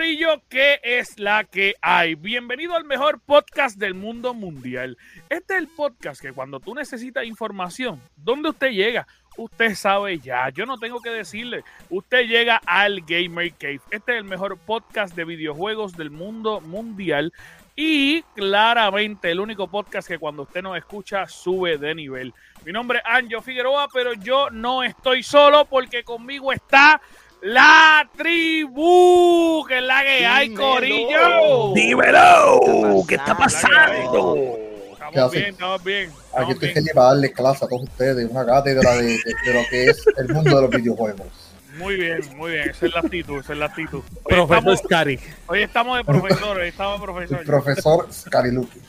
Corillo, ¿qué es la que hay? Bienvenido al mejor podcast del mundo mundial. Este es el podcast que cuando tú necesitas información, ¿dónde usted llega? Usted sabe ya, yo no tengo que decirle, usted llega al Gamer Cave. Este es el mejor podcast de videojuegos del mundo mundial y claramente el único podcast que cuando usted nos escucha sube de nivel. Mi nombre es Anjo Figueroa, pero yo no estoy solo porque conmigo está la tribu, que es la que hay, Corillo. Dímelo, ¿qué está pasando? Estamos bien, estamos bien. Aquí estoy feliz para darle clase a todos ustedes, una cátedra de, de, de, lo que es el mundo de los videojuegos. Muy bien, muy bien, esa es la actitud, esa es la actitud. Hoy Profesor estamos, Scary. hoy estamos de profesor, hoy estamos de profesor. El profesor Scariluki.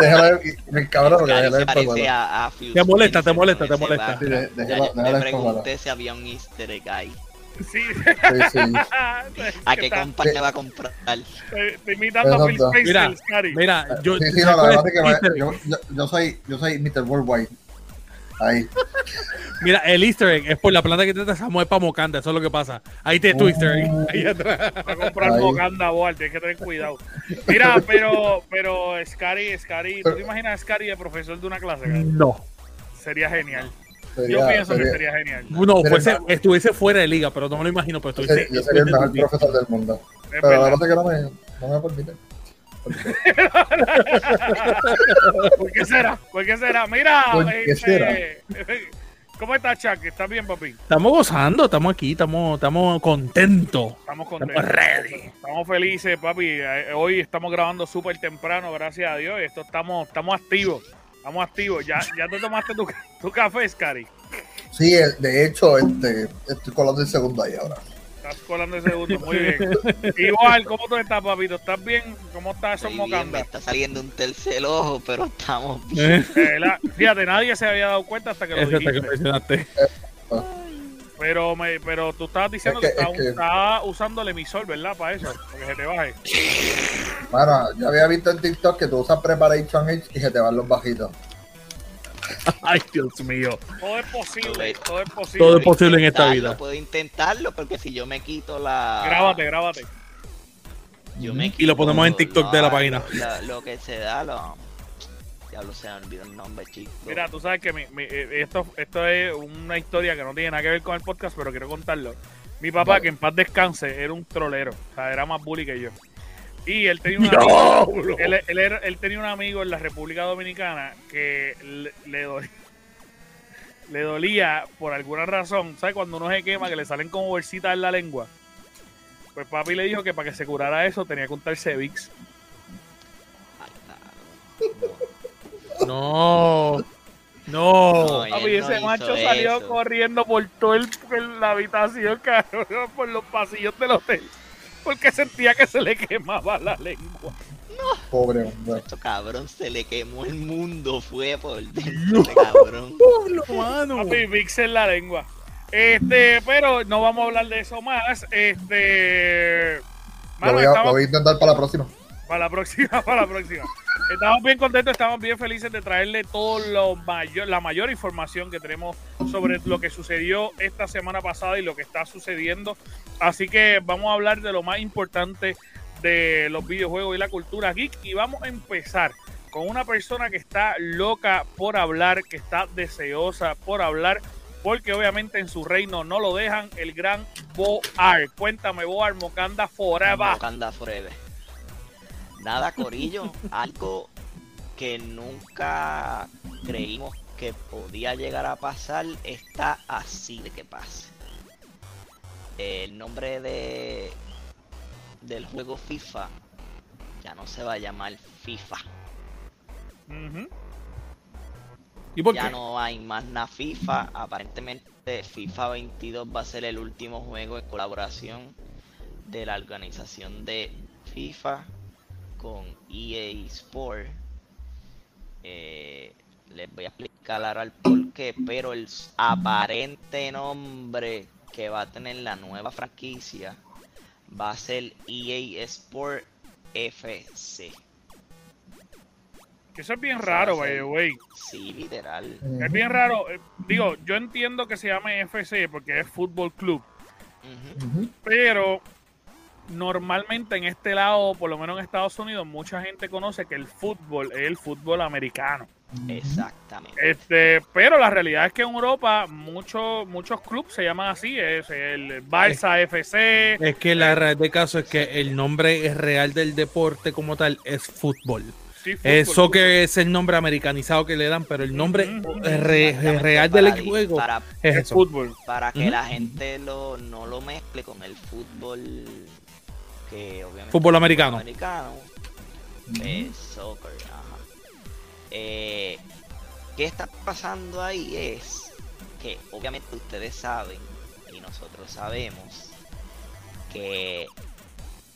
Déjala, me cabrón que déjala programa. a, Te molesta, te molesta, te molesta. Sí, background. de- Ya déjala- yo déjala le el pregunté si había un easter egg ahí. Sí. Sí, sí. ¿A qué compañía va a comprar? Estoy estoy imitando a Phil Exacto. Spencer, Mira. Mira, yo. Sí, sí, no, ¿sabes la cuál verdad es es que Easter me- egg? yo, yo, yo soy, yo soy Mr. Worldwide. Ahí. Mira, el Easter egg es por la planta que te Samuel para Mocanda, eso es lo que pasa. Ahí te tu Easter egg. Ahí atrás. Va a comprar Ahí. Bocanda Boal, tienes que tener cuidado. Mira, pero, pero Scary, Scary, ¿tú te imaginas a Scary de profesor de una clase? cara? No. Sería genial. Yo Sería- pienso que sería- genial. No, fuese, no. estuviese fuera de liga, pero no me lo imagino. Pero yo estuviese, sería, yo sería el mejor profesor del mundo. Es Pero la verdad. verdad es que no me, no me permite. ¿Por qué será? ¿Por qué será? Mira, ¿Por qué este, ¿cómo estás, Chuck? ¿Estás bien, papi? Estamos gozando, estamos aquí, estamos, estamos contentos. Estamos contentos. Estamos ready. Estamos felices, papi. Eh, Hoy estamos grabando súper temprano, gracias a Dios. Esto estamos, estamos activos. Estamos activos. ¿Ya, ya te tomaste tu, tu café, Scary? Sí, eh, de hecho, este, estoy colando el segundo ahí ahora. Estás colando el segundo, muy bien. Igual, ¿cómo tú estás, papito? ¿Estás bien? ¿Cómo estás esos me está saliendo un tercer ojo, pero estamos bien. Eh, la- fíjate, nadie se había dado cuenta hasta que lo dijiste. mencionaste. Pero, me, pero tú estabas diciendo Es que, que- estabas es que- estabas usando el emisor, ¿verdad? Para eso, para que se te baje. Mano, yo había visto en TikTok que tú usas Preparation H y se te van los bajitos. Ay, Dios mío. Todo es posible, todo es posible. Todo es posible en esta vida. Puedo intentarlo porque si yo me quito la. Grábate, grábate. Yo me Y lo ponemos en TikTok de la página. Lo, lo que se da, lo. Ya lo se me olvidó el nombre, chico. Mira, tú sabes que mi- mi- eh, esto, esto es una historia que no tiene nada que ver con el podcast, pero quiero contarlo. Mi papá, Vale. que en paz descanse, era un trolero. O sea, era más bully que yo. Y él tenía un amigo, él, él era- él tenía un amigo en la República Dominicana que le, le dolía, le dolía por alguna razón. ¿Sabes? Cuando uno se quema, que le salen como bolsitas en la lengua. Pues papi le dijo que para que se curara eso tenía que untarse Vicks. No. No. No, Papi, no ese macho salió eso. corriendo por por la habitación, cabrón, por los pasillos del hotel. Porque sentía que se le quemaba la lengua. Pobre hombre. Esto cabrón se le quemó el mundo, fue por dentro, ese cabrón. Pablo, mano. Papi, Vicks en la lengua. Este, pero no vamos a hablar de eso más. Este. Lo Mano, voy, a, estamos- lo voy a intentar para la próxima. Para la próxima, para la próxima. Estamos bien contentos, estamos bien felices de traerle todo lo mayor, la mayor información que tenemos sobre lo que sucedió esta semana pasada y lo que está sucediendo. Así que vamos a hablar de lo más importante de los videojuegos y la cultura geek. Y vamos a empezar con una persona que está loca por hablar, que está deseosa por hablar, porque obviamente en su reino no lo dejan, el gran Boar. Cuéntame, Boar, Mocanda Forever. Wakanda Forever. Nada, Corillo, algo que nunca creímos que podía llegar a pasar está así de que pase. El nombre de del juego FIFA ya no se va a llamar FIFA. ¿Y por ya qué? no hay más nada FIFA. Aparentemente FIFA 22 va a ser el último juego de colaboración de la organización de FIFA con EA Sport. Eh, les voy a explicar ahora el porqué, pero el aparente nombre que va a tener la nueva franquicia va a ser EA Sport FC. Que eso es bien raro, way. Sí, literal. Es bien raro. eh, Digo, yo entiendo que se llame FC porque es fútbol club. Pero normalmente en este lado, por lo menos en Estados Unidos, mucha gente conoce que el fútbol es el fútbol americano. Exactamente. Este, pero la realidad es que en Europa muchos muchos clubes se llaman así, es el Barça FC. Es que la realidad del caso es que el nombre real del deporte como tal es fútbol. sí, El fútbol, soccer es el nombre americanizado que le dan, pero el nombre eh, re- real del juego Para, es eso. fútbol. para que la gente lo, no lo mezcle con el fútbol que obviamente Fútbol americano. americano eh, soccer ajá. Eh, ¿qué está pasando ahí? es que obviamente ustedes saben y nosotros sabemos que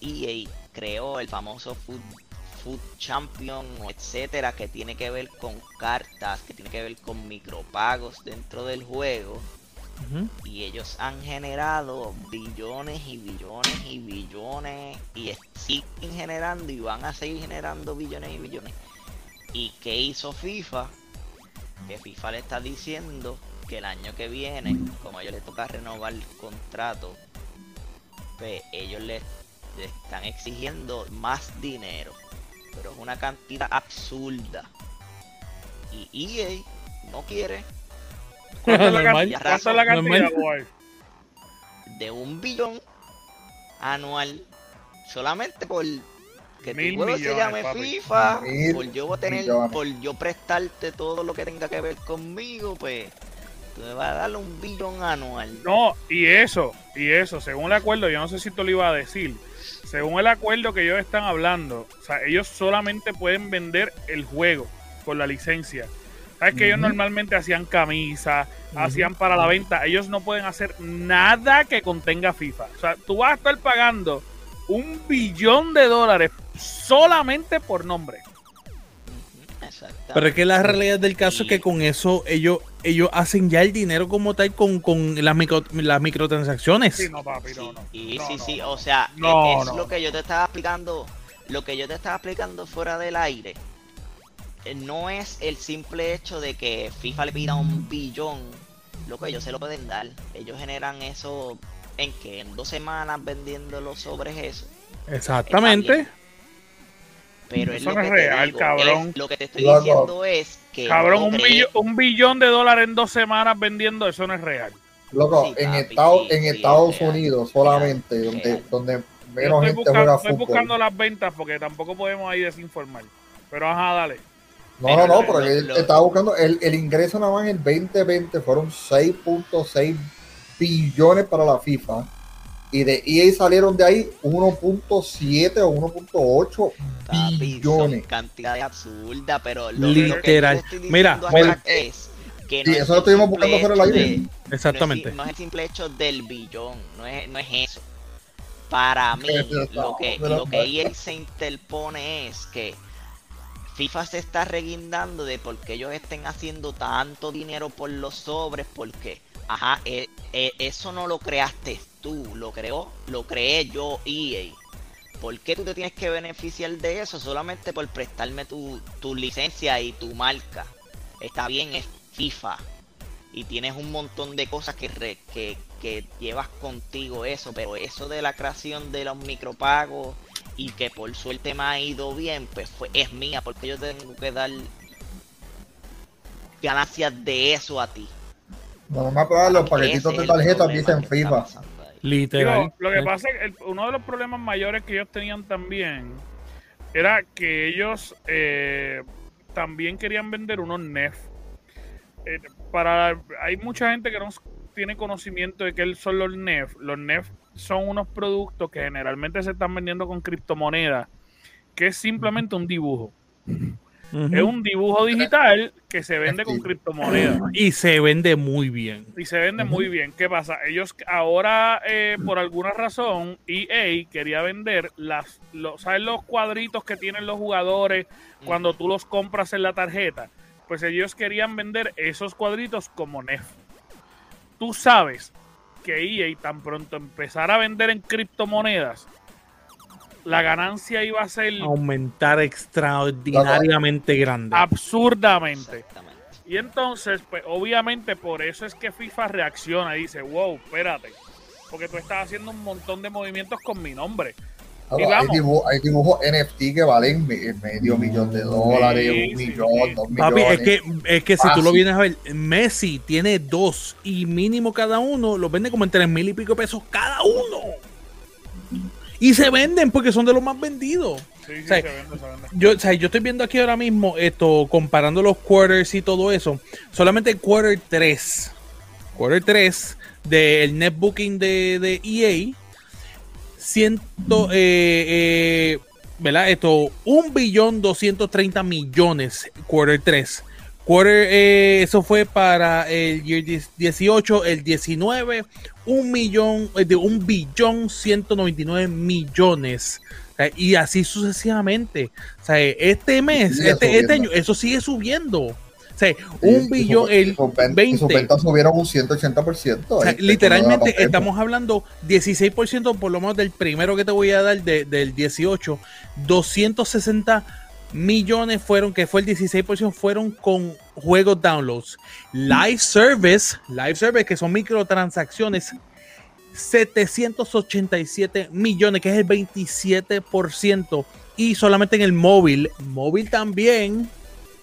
EA creó el famoso Food, Food Champion, etcétera, que tiene que ver con cartas, que tiene que ver con micropagos dentro del juego. Y ellos han generado billones y billones y billones y siguen generando y van a seguir generando billones y billones. ¿Y qué hizo FIFA? Que FIFA le está diciendo que el año que viene, como a ellos les toca renovar el contrato, pues ellos le, le están exigiendo más dinero. Pero es una cantidad absurda. Y EA no quiere ¿Cuánto es la, cuánto es cantidad, boy? de un billón anual solamente por que tu Mil juego se llame papi. FIFA, Mil por yo tener, millones. por yo prestarte todo lo que tenga que ver conmigo, pues tú me vas a dar un billón anual. No, y eso, y eso, según el acuerdo, yo no sé si te lo iba a decir, según el acuerdo que ellos están hablando, o sea, ellos solamente pueden vender el juego con la licencia. Sabes que ellos normalmente hacían camisas, hacían para la venta, ellos no pueden hacer nada que contenga FIFA. O sea, tú vas a estar pagando un billón de dólares solamente por nombre. Pero es que la realidad del caso es que con eso ellos ellos hacen ya el dinero como tal con, con las, micro, las microtransacciones. Sí, no, papi, Sí, no, no. sí, no, sí, no. o sea, No, es no. lo que yo te estaba explicando, lo que yo te estaba explicando fuera del aire. No es el simple hecho de que FIFA le pida un billón, lo que ellos se lo pueden dar. Ellos generan eso en que en dos semanas vendiendo los sobres eso. Exactamente. Pero es Eso lo no que es te real, digo, cabrón. es- lo que te estoy Loco. diciendo es que Cabrón, no un, billo- un billón de dólares en dos semanas vendiendo, eso no es real. Loco, Sí, en, papi, Estados, sí, en sí, Estados real, Unidos solamente, real, donde, real. donde menos estoy, gente buscando, juega estoy fútbol. buscando las ventas porque tampoco podemos ahí desinformar. Pero ajá, dale. No, Pero no, no, lo- pero lo- estaba buscando el, el ingreso nada más en el 2020 fueron 6.6 billones para la FIFA y de EA salieron de ahí 1.7 o 1.8 Papi, billones. son cantidades absurdas, pero lo, Literal. lo que Mira, bueno, es que sí, es eso lo el estuvimos buscando fuera del aire. de- Exactamente. No es, no es el simple hecho del billón, no es, no es eso. Para mí, lo que, lo que EA se interpone es que FIFA se está reguindando de por qué ellos estén haciendo tanto dinero por los sobres, porque, ajá, eh, eh, eso no lo creaste tú, lo creó, lo creé yo, EA. ¿Por qué tú te tienes que beneficiar de eso solamente por prestarme tu, tu licencia y tu marca? Está bien, es FIFA. Y tienes un montón de cosas que, re- que, que llevas contigo eso, pero eso de la creación de los micropagos y que por suerte me ha ido bien, pues fue, es mía, porque yo tengo que dar ganancias de eso a ti. No me acuerdo, los paquetitos de tarjetas dicen FIFA. Literal. Digo, lo que pasa es que el- uno de los problemas mayores que ellos tenían también era que ellos eh, también querían vender unos NEF. Eh, para, hay mucha gente que no tiene conocimiento de qué son los NEF. Los NEF son unos productos que generalmente se están vendiendo con criptomonedas que es simplemente un dibujo. Es un dibujo digital que se vende con criptomonedas. Y se vende muy bien. Y se vende muy bien. ¿Qué pasa? Ellos ahora, eh, por alguna razón, EA quería vender las, los, ¿sabes los cuadritos que tienen los jugadores cuando tú los compras en la tarjeta? Pues ellos querían vender esos cuadritos como NEF. Tú sabes que EA tan pronto empezara a vender en criptomonedas, la ganancia iba a ser aumentar extraordinariamente grande. Absurdamente. Y entonces, pues obviamente por eso es que FIFA reacciona y dice, wow, espérate, porque tú estás haciendo un montón de movimientos con mi nombre. Hay, dibujos, NFT que valen medio millón de dólares, un millón, dos millones. Papi, es que, es que si tú lo vienes a ver, Messi tiene dos y mínimo cada uno, los vende como en tres mil y pico pesos cada uno. Y se venden porque son de los más vendidos. Yo, o sea, yo estoy viendo aquí ahora mismo esto, comparando los quarters y todo eso. Solamente el quarter 3, quarter 3 del netbooking de, de EA, ciento, eh, eh, ¿verdad? Esto, un billón 230 millones, quarter 3. Quarter, eh, eso fue para el 18, el 19, un millón, eh, de un billón 199 millones. y así sucesivamente. O sea, este mes, este, este, año, eso sigue subiendo. O sea, un billón, el 20. Sus ventas subieron un 180%. O sea, literalmente estamos hablando 16% por lo menos del primero que te voy a dar del 18, 260 millones fueron, que fue el 16%, fueron con juegos downloads. Live Service, Live Service, que son microtransacciones, 787 millones, que es el 27%. Y solamente en el móvil, móvil también,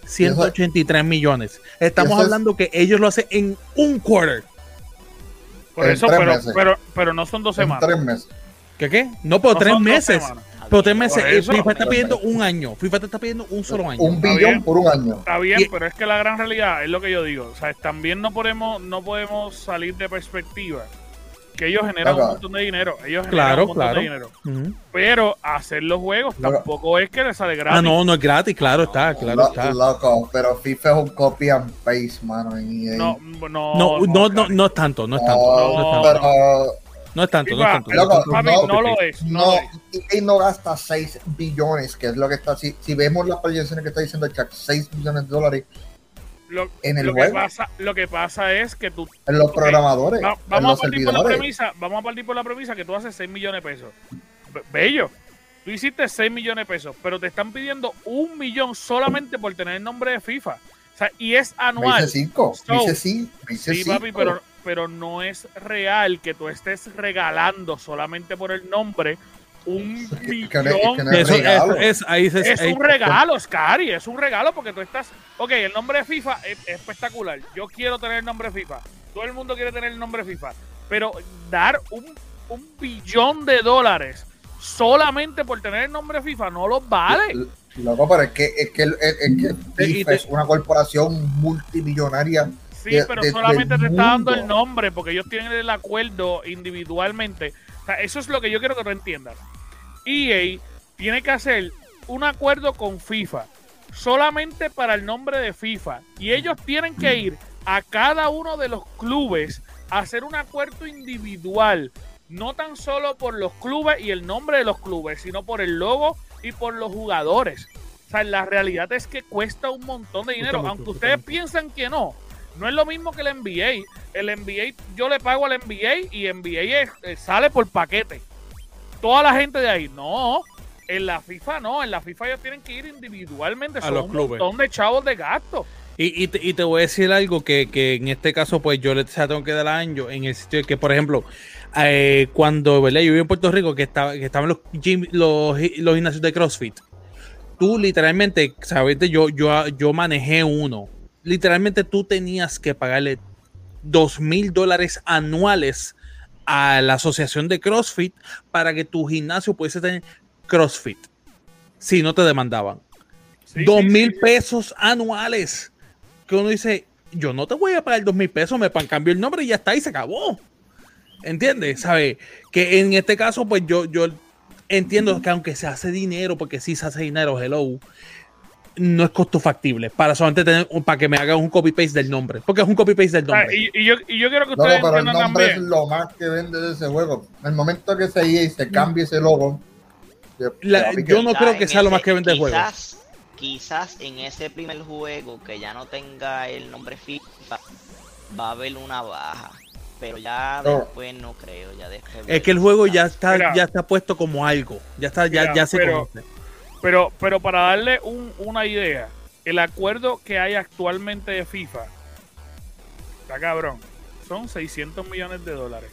183 millones. Estamos hablando que ellos lo hacen en un quarter. Por eso, pero, pero, pero, no son dos semanas. tres meses. ¿Qué qué? No, pero tres meses. Pero te meses, FIFA está pidiendo un año. FIFA te está pidiendo un solo año. Un billón por un año. Está bien, pero es que la gran realidad es lo que yo digo. O sea, también no podemos, no podemos salir de perspectiva que ellos generan un montón de dinero. Ellos generan un montón de dinero. Pero hacer los juegos tampoco es que les sale gratis. Ah, no, no es gratis, claro está, claro está. Loco, pero FIFA es un copy and paste, mano. En No, no, no, no, no, no, es tanto, no es tanto. No, es tanto. No es tanto, no es tanto. no, lo es. No, y no gasta 6 billones, que es lo que está. Si, si vemos las proyecciones que está diciendo el chat, 6 billones de dólares lo, en el lo Que pasa, lo que pasa es que tú. En los programadores. vamos, a partir por la premisa, vamos a partir por la premisa que tú haces 6 millones de pesos. Bello. Tú hiciste 6 millones de pesos, pero te están pidiendo un millón solamente por tener el nombre de FIFA. O sea, y es anual. Me dice 5. So, dice sí. Sí, papi, pero pero no es real que tú estés regalando solamente por el nombre un millón. Es, es, ahí es un regalo, Scary, es un regalo porque tú estás. Ok, el nombre de FIFA es, espectacular. Yo quiero tener el nombre de FIFA. Todo el mundo quiere tener el nombre de FIFA. Pero dar un, un billón de dólares solamente por tener el nombre de FIFA no lo vale. Loco, pero es que, es que, es que FIFA es una corporación multimillonaria Sí, pero solamente te está dando el nombre porque ellos tienen el acuerdo individualmente. O sea, eso es lo que yo quiero que tú entiendas. EA tiene que hacer un acuerdo con FIFA solamente para el nombre de FIFA y ellos tienen que ir a cada uno de los clubes a hacer un acuerdo individual, no tan solo por los clubes y el nombre de los clubes, sino por el logo y por los jugadores. O sea, la realidad es que cuesta un montón de dinero, aunque ustedes piensan que no. No es lo mismo que el NBA. El NBA, yo le pago al NBA y NBA eh, sale por paquete. Toda la gente de ahí. No, en la FIFA no. En la FIFA ellos tienen que ir individualmente. A los un montón de chavos de gasto. Y, te, voy a decir algo que, en este caso, pues yo le tengo que dar año en el sitio de que, por ejemplo, eh, cuando yo viví en Puerto Rico, que, estaba, que estaban los, los, los gimnasios de CrossFit, tú literalmente, sabes, yo, yo, yo manejé uno literalmente tú tenías que pagarle dos mil dólares anuales a la asociación de CrossFit para que tu gimnasio pudiese tener CrossFit. Si no te demandaban. dos mil pesos anuales. Que uno dice, yo no te voy a pagar dos mil pesos, me cambio el nombre y ya está, y se acabó. ¿Entiendes? ¿Sabe? Que en este caso, pues yo, yo entiendo que aunque se hace dinero, porque sí se hace dinero, hello, no es costo factible para solamente tener para que me haga un copy paste del nombre porque es un copy paste del nombre. Y, y, yo, y yo quiero que ustedes no, pero el nombre es lo más que vende de ese juego. En el momento que se y se cambie ese logo la, yo no creo que sea lo más que vende el juego. quizás en ese primer juego que ya no tenga el nombre FIFA va a haber una baja. Pero ya después no creo ya después es que el juego ya está ya está puesto como algo. Ya está ya, ya se conoce pero, pero para darle un, una idea, el acuerdo que hay actualmente de FIFA, está cabrón, son 600 millones de dólares.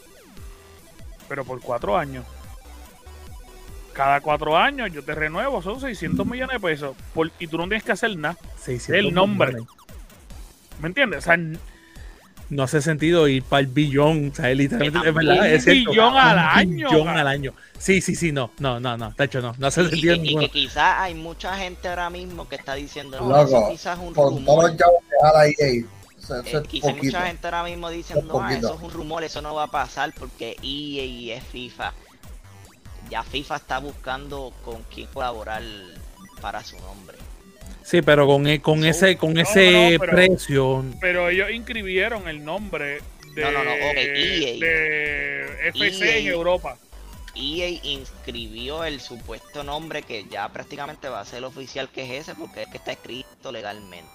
Pero por cuatro años. Cada cuatro años yo te renuevo, son 600 millones de pesos. y tú no tienes que hacer nada. El nombre. ¿Me entiendes? O sea, no hace sentido ir para el billón. O sea, literalmente es verdad. Es billón al año. Billón al año. Sí, sí, sí, no, no, no, no, de hecho no, no hace sentido y, que quizás hay mucha gente ahora mismo que está diciendo, no, eso quizás es un rumor. Eh, quizás mucha gente ahora mismo diciendo, no, eso es un rumor, eso no va a pasar porque EA es FIFA. Ya FIFA está buscando con quién colaborar para su nombre. Sí, pero con, e, con ese con ese precio. Pero ellos inscribieron el nombre de, no, no, no, okay. EA. de FC en Europa. EA inscribió el supuesto nombre que ya prácticamente va a ser oficial que es ese porque es que está escrito legalmente.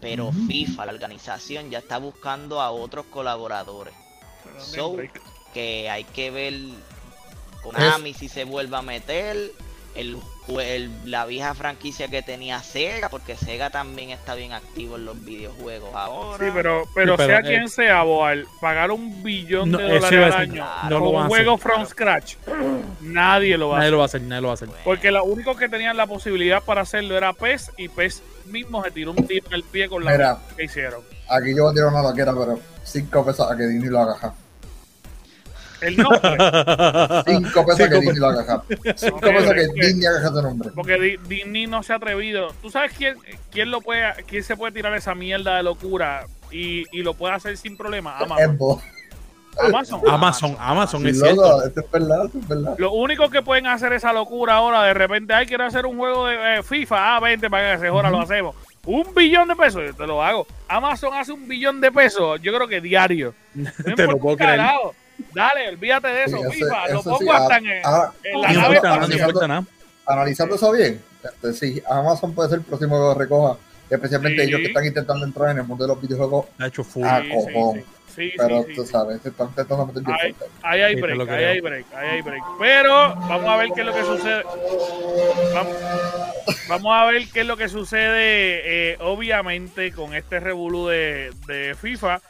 Pero FIFA, la organización, ya está buscando a otros colaboradores. So, que hay que ver con Ami si se vuelve a meter el, la vieja franquicia que tenía Sega, porque Sega también está bien activo en los videojuegos ahora. Sí, pero, pero, sea quien sea, Boal, pagar un billón de dólares al año no un juego from scratch, nadie lo va a hacer. Lo va a hacer. Nadie lo va a hacer. Porque lo único que tenían la posibilidad para hacerlo era PES y PES mismo se tiró un tiro en el pie con la que hicieron. Aquí yo voy a tirar una loquera, pero 5 pesos a que Disney lo haga. El nombre. Cinco pesos que Disney lo haga. Cinco pesos que Disney haga ese nombre. Porque Disney no se ha atrevido. ¿Tú sabes quién, quién lo puede, quién se puede tirar esa mierda de locura y, y lo puede hacer sin problema? Amazon. Amazon. Amazon, Amazon, es cierto. es verdad, es verdad. Lo único que pueden hacer esa locura ahora, de repente, hay quiero hacer un juego de eh, FIFA, ah, 20 para que se jora, lo hacemos. Un billón de pesos, yo te lo hago. Amazon hace un billón de pesos, yo creo que diario. te lo puedo creer. Dale, olvídate de eso, FIFA. lo pongo hasta en, ah, en la nave analizando, analizando eso bien, este, sí, Amazon puede ser el próximo que recoja, especialmente ellos que están intentando entrar en el mundo de los videojuegos ha hecho full. a. Sí, pero tú sabes, se están intentando meter bien ahí, hay break, ahí hay break, ahí hay break. Pero vamos a ver qué es lo que sucede. Vamos, vamos a ver qué es lo que sucede, eh, obviamente, con este revolú de, de FIFA,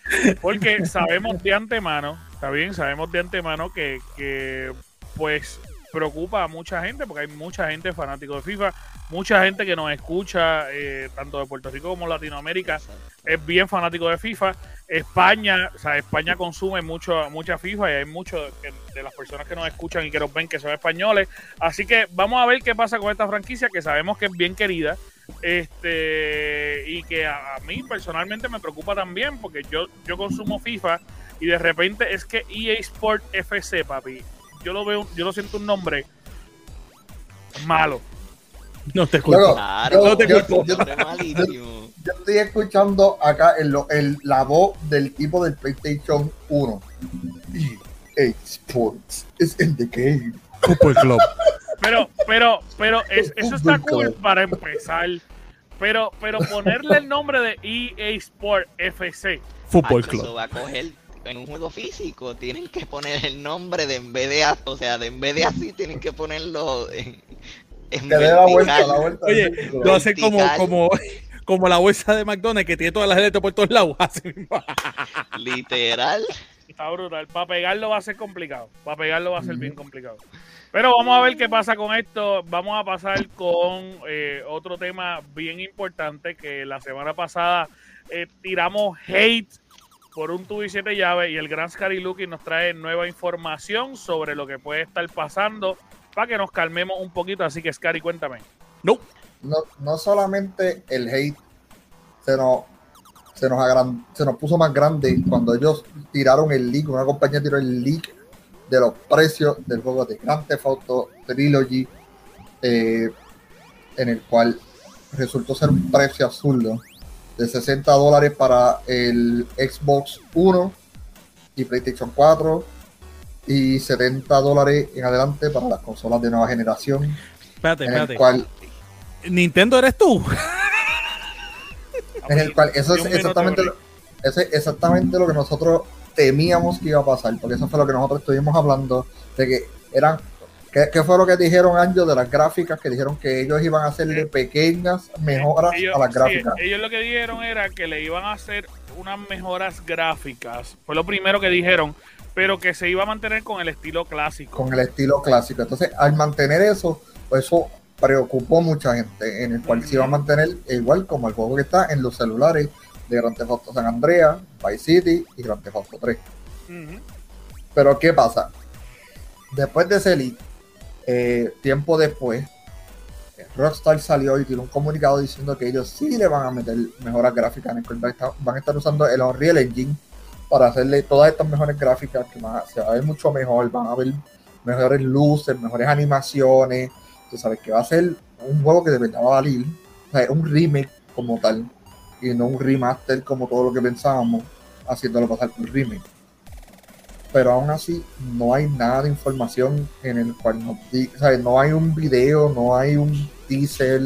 porque sabemos de antemano Está bien, sabemos de antemano que, que pues preocupa a mucha gente, porque hay mucha gente fanático de FIFA, mucha gente que nos escucha, eh, tanto de Puerto Rico como Latinoamérica, es bien fanático de FIFA. España, o sea, España consume mucho, mucha FIFA y hay muchos de las personas que nos escuchan y que nos ven que son españoles. Así que vamos a ver qué pasa con esta franquicia, que sabemos que es bien querida. Este, y que a, a mí personalmente me preocupa también, porque yo, yo consumo FIFA y de repente es que EA Sport FC, papi, yo lo veo, yo lo siento un nombre malo. No te escucho. no te yo, yo, estoy escuchando acá el, el, la voz del tipo del PlayStation 1. EA Sports is in the game. Club. Pero, pero, pero eso está cool para empezar. Pero, pero ponerle el nombre de EA Sport FC. Fútbol Club. Eso va a coger en un juego físico tienen que poner el nombre de en vez de o sea, de en vez de así tienen que ponerlo en, en la vuelta, la vuelta. Oye, lo hacen como, como, como la bolsa de McDonald's que tiene todas las letras por todos lados. Literal. Está brutal. Para pegarlo va a ser complicado. Para pegarlo va a ser bien complicado. Pero vamos a ver qué pasa con esto. Vamos a pasar con eh, otro tema bien importante que la semana pasada eh, tiramos hate por un tubo y siete llaves y el gran Scary Lucky nos trae nueva información sobre lo que puede estar pasando para que nos calmemos un poquito. Así que Scary, cuéntame. No. No, no solamente el hate se nos, se, nos se nos puso más grande cuando ellos tiraron el leak, una compañía tiró el leak de los precios del juego de Grand Theft Auto Trilogy, eh, en el cual resultó ser un precio absurdo de 60 dólares para el Xbox One y PlayStation 4 y 70 dólares en adelante para las consolas de nueva generación. Espérate, en espérate. el cual, Nintendo eres tú. en el cual eso es exactamente, lo- eso es exactamente lo que nosotros temíamos que iba a pasar, porque eso fue lo que nosotros estuvimos hablando, de que eran, ¿qué, qué fue lo que dijeron Anjo de las gráficas? Que dijeron que ellos iban a hacerle pequeñas mejoras Ellos, a las sí, gráficas. ellos lo que dijeron era que le iban a hacer unas mejoras gráficas. Fue lo primero que dijeron, pero que se iba a mantener con el estilo clásico. con el estilo clásico. Entonces, al mantener eso, pues eso preocupó mucha gente, en el cual se iba a mantener igual como el juego que está en los celulares de Grand Theft Auto San Andreas, Vice City y Grand Theft Auto 3. Ujú. Pero ¿qué pasa? Después de ese leak, eh, tiempo después, Rockstar salió y tiró un comunicado diciendo que ellos sí le van a meter mejoras gráficas, en el van a estar- usando el Unreal Engine para hacerle todas estas mejores gráficas que se va a ver mucho mejor, van a ver mejores luces, mejores animaciones, tú sabes que va a ser un juego que de verdad va a valer, o sea, un remake como tal, y no un remaster como todo lo que pensábamos, haciéndolo pasar por remake pero aún así no hay nada de información en el cual nos diga, no hay un video, no hay un teaser,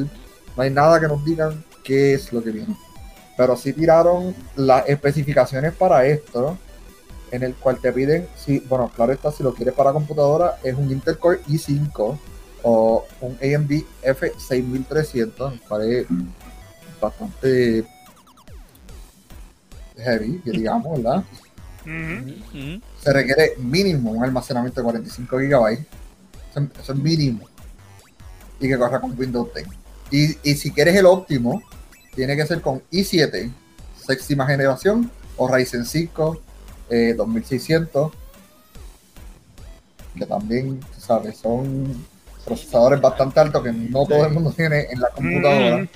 no hay nada que nos digan qué es lo que viene. Pero sí tiraron las especificaciones para esto, en el cual te piden, si, bueno, claro está, si lo quieres para computadora, es un Intel Core i5 o un AMD F6300, el cual bastante heavy, que digamos, ¿verdad? Se requiere mínimo un almacenamiento de 45 GB. Eso, eso es mínimo. Y que corra con Windows 10. Y, y si quieres el óptimo, tiene que ser con i7, séptima generación, o Ryzen 5 eh, 2600, que también, tú sabes, son procesadores bastante altos que no todo el mundo tiene en la computadora. Mm.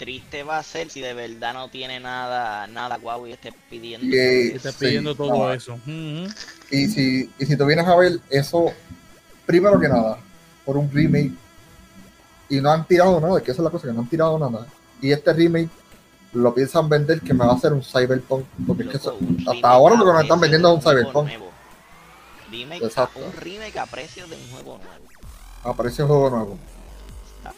Tri- triste va a ser si de verdad no tiene nada, nada guau y esté pidiendo. Y, eh, sí, pidiendo todo eso. Y si, y si tú vienes a ver eso, primero que nada, por un remake, y no han tirado nada, que esa es la cosa, que no han tirado nada. Y este remake lo piensan vender que me va a hacer un cyberpunk, porque es que eso- hasta ahora lo que a nos están precio vendiendo de es un cyberpunk. nuevo. Remake a- Exacto. un remake a precio de un juego nuevo. Aparece un juego nuevo.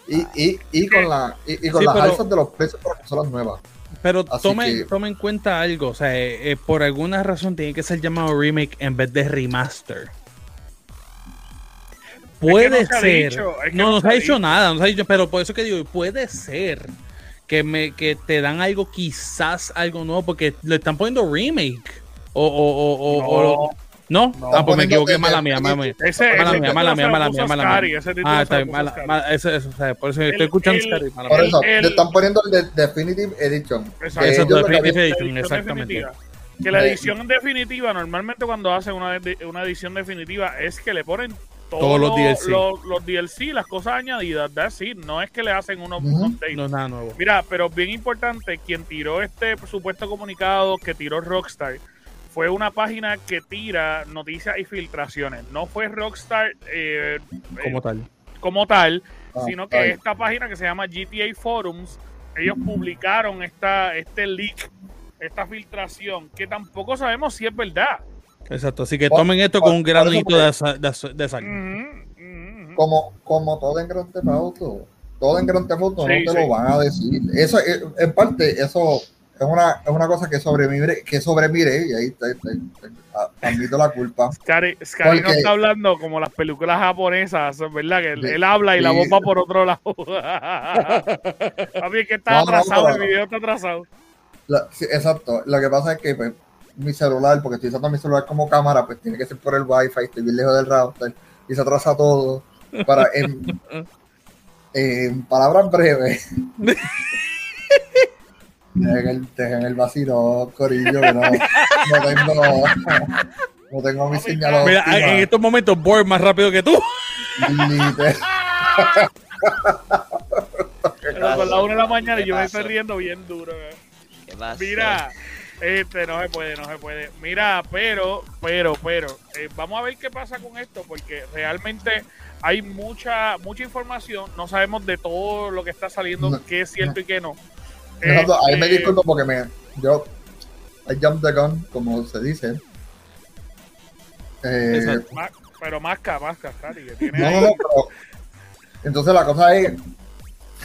Y, y, y con, la, y, y con Sí, las pero- alzas de los precios para consolas nuevas. Pero Así tomen, que- tomen en cuenta algo, o sea, eh, eh, por alguna razón tiene que ser llamado remake en vez de remaster. Puede ser. dicho, es que no, no no se ha dicho dicho. nada, no se ha dicho, pero por eso que digo, puede ser que me que te dan algo, quizás algo nuevo, porque le están poniendo remake. O, o, o, o, o- ¿no? No. ah, pues me Poniendo equivoqué, mala mía, mala mía. Ese, Mala ese mía, mala mía, mala mía, mala mía. ese Ah, está bien, mala, mala- eso, eso, sea, por eso estoy El- escuchando el- Scary, mala Por mía. eso, el- le están poniendo el de Definitive Edition. Exacto. Que Definitive Edition, exactamente. definitiva. Que la Eh, edición definitiva, normalmente cuando hacen una, una edición definitiva, es que le ponen todos, Todos los DLC. los, los DLC, las cosas añadidas. That's it. No es que le hacen unos, Ujú. unos updates. No es nada nuevo. Mira, pero bien importante, quien tiró este supuesto comunicado que tiró Rockstar fue una página que tira noticias y filtraciones. No fue Rockstar eh, Como eh, tal. como tal, Ah, sino que esta página que se llama GTA Forums, ellos publicaron esta, este leak, esta filtración, que tampoco sabemos si es verdad. Exacto, así que tomen esto con un granito de, de, sa- de sal. Ujú, ujú. como, como todo en Grand Theft Auto. Todo en Grand Theft Auto Sí, no te sí. lo van a decir. Eso, eh, en parte, eso es una, es una cosa que sobremire, que sobremire, y ahí te, te- te- a- admito la culpa. Scary, Scary no está hablando como las películas japonesas, ¿verdad? Que él, habla y la sí. voz va por otro lado. A mí es que está No, no, atrasado, pero- el video está atrasado. La- sí, exacto. Lo que pasa es que pues, mi celular, porque estoy usando mi celular como cámara, pues tiene que ser por el wifi, estoy bien lejos del router, y se atrasa todo. Para, en, en palabras breves. Dejen el, dejen el vacío, Corillo, que no, no tengo, no tengo mi señal Mira, óptima. en estos momentos, Board más rápido que tú. Pero con la una de la mañana y ¿Qué yo me estoy riendo bien duro. eh. Mira, Este, no se puede, no se puede. Mira, pero, pero, pero, eh, vamos a ver qué pasa con esto, porque realmente hay mucha, mucha información. No sabemos de todo lo que está saliendo, qué es cierto y qué no. Ahí me este, disculpo porque me, yo, I jumped the gun, como se dice. Eh, pero masca, masca, Cari, que tiene no, no, no, pero entonces la cosa es,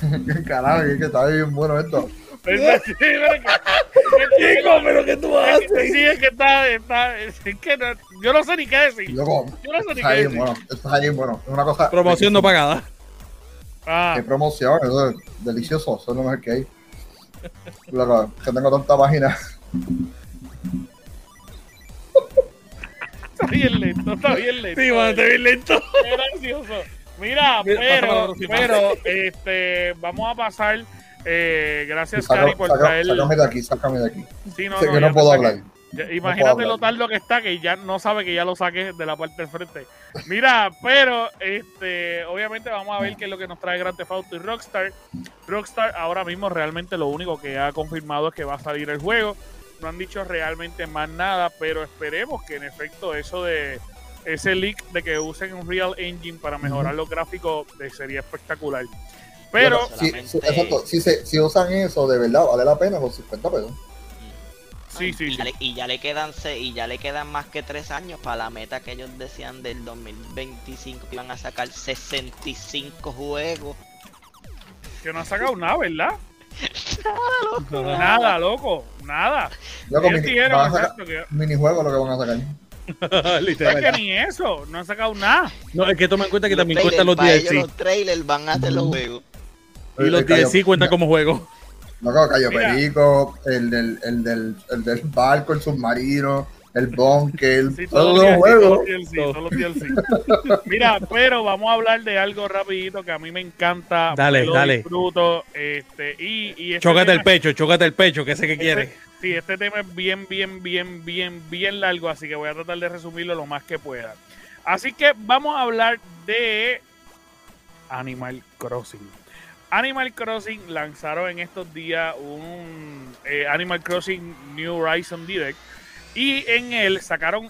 carajo, es que está bien bueno esto. Sí, pero, pero ¿qué tú haces? Sí, es que está, está es que no, yo no sé ni qué decir. yo no sé ni qué decir. Bueno, esto es ahí, bueno, es una cosa. Promoción no pagada. Ah. Qué promoción, eso es delicioso, eso es lo mejor que hay. Claro, que tengo tanta página. Está bien lento, está bien lento. Sí, bueno, está bien lento. Qué gracioso. Mira, pero, pero, este, vamos a pasar eh, gracias, Cari, por traer. Sácame de aquí, sácame de aquí. Sí, no, no, no puedo hablar. Imagínate lo tardo que está, que ya no sabe que ya lo saque de la parte del frente. Mira, pero este, obviamente vamos a ver qué es lo que nos trae Grand Theft Auto y Rockstar. Rockstar ahora mismo realmente lo único que ha confirmado es que va a salir el juego. No han dicho realmente más nada, pero esperemos que en efecto eso de ese leak de que usen un Real Engine para mejorar los gráficos sería espectacular. Pero, si, exacto, si, se, si usan eso, de verdad, vale la pena los 50 pesos. Sí, sí, y, Ya le, y ya le quedan y ya le quedan más que tres años para la meta que ellos decían del 2025 que iban a sacar 65 juegos. Que no han sacado nada, ¿verdad? nada, loco. Nada, loco. Nada. Loco, mini, dijeron, que... minijuegos lo que van a sacar. Literal. Es que ni eso, no han sacado nada. No, es que tomen en cuenta que también cuentan los DLC. Los trailers van a hacer los juegos. Y los DLC cuentan como juego. No, Cayo Perico, el del, el, del, el del barco, el submarino, el bunker, sí, todos los juegos. Mira, pero vamos a hablar de algo rapidito que a mí me encanta. Dale, dale. Disfruto, este, y, y este chócate el pecho, chócate el pecho, que sé que este, quieres. Sí, este tema es bien, bien, bien, bien, bien largo, así que voy a tratar de resumirlo lo más que pueda. Así que vamos a hablar de Animal Crossing. Animal Crossing lanzaron en estos días un eh, Animal Crossing New Horizon Direct y en él sacaron,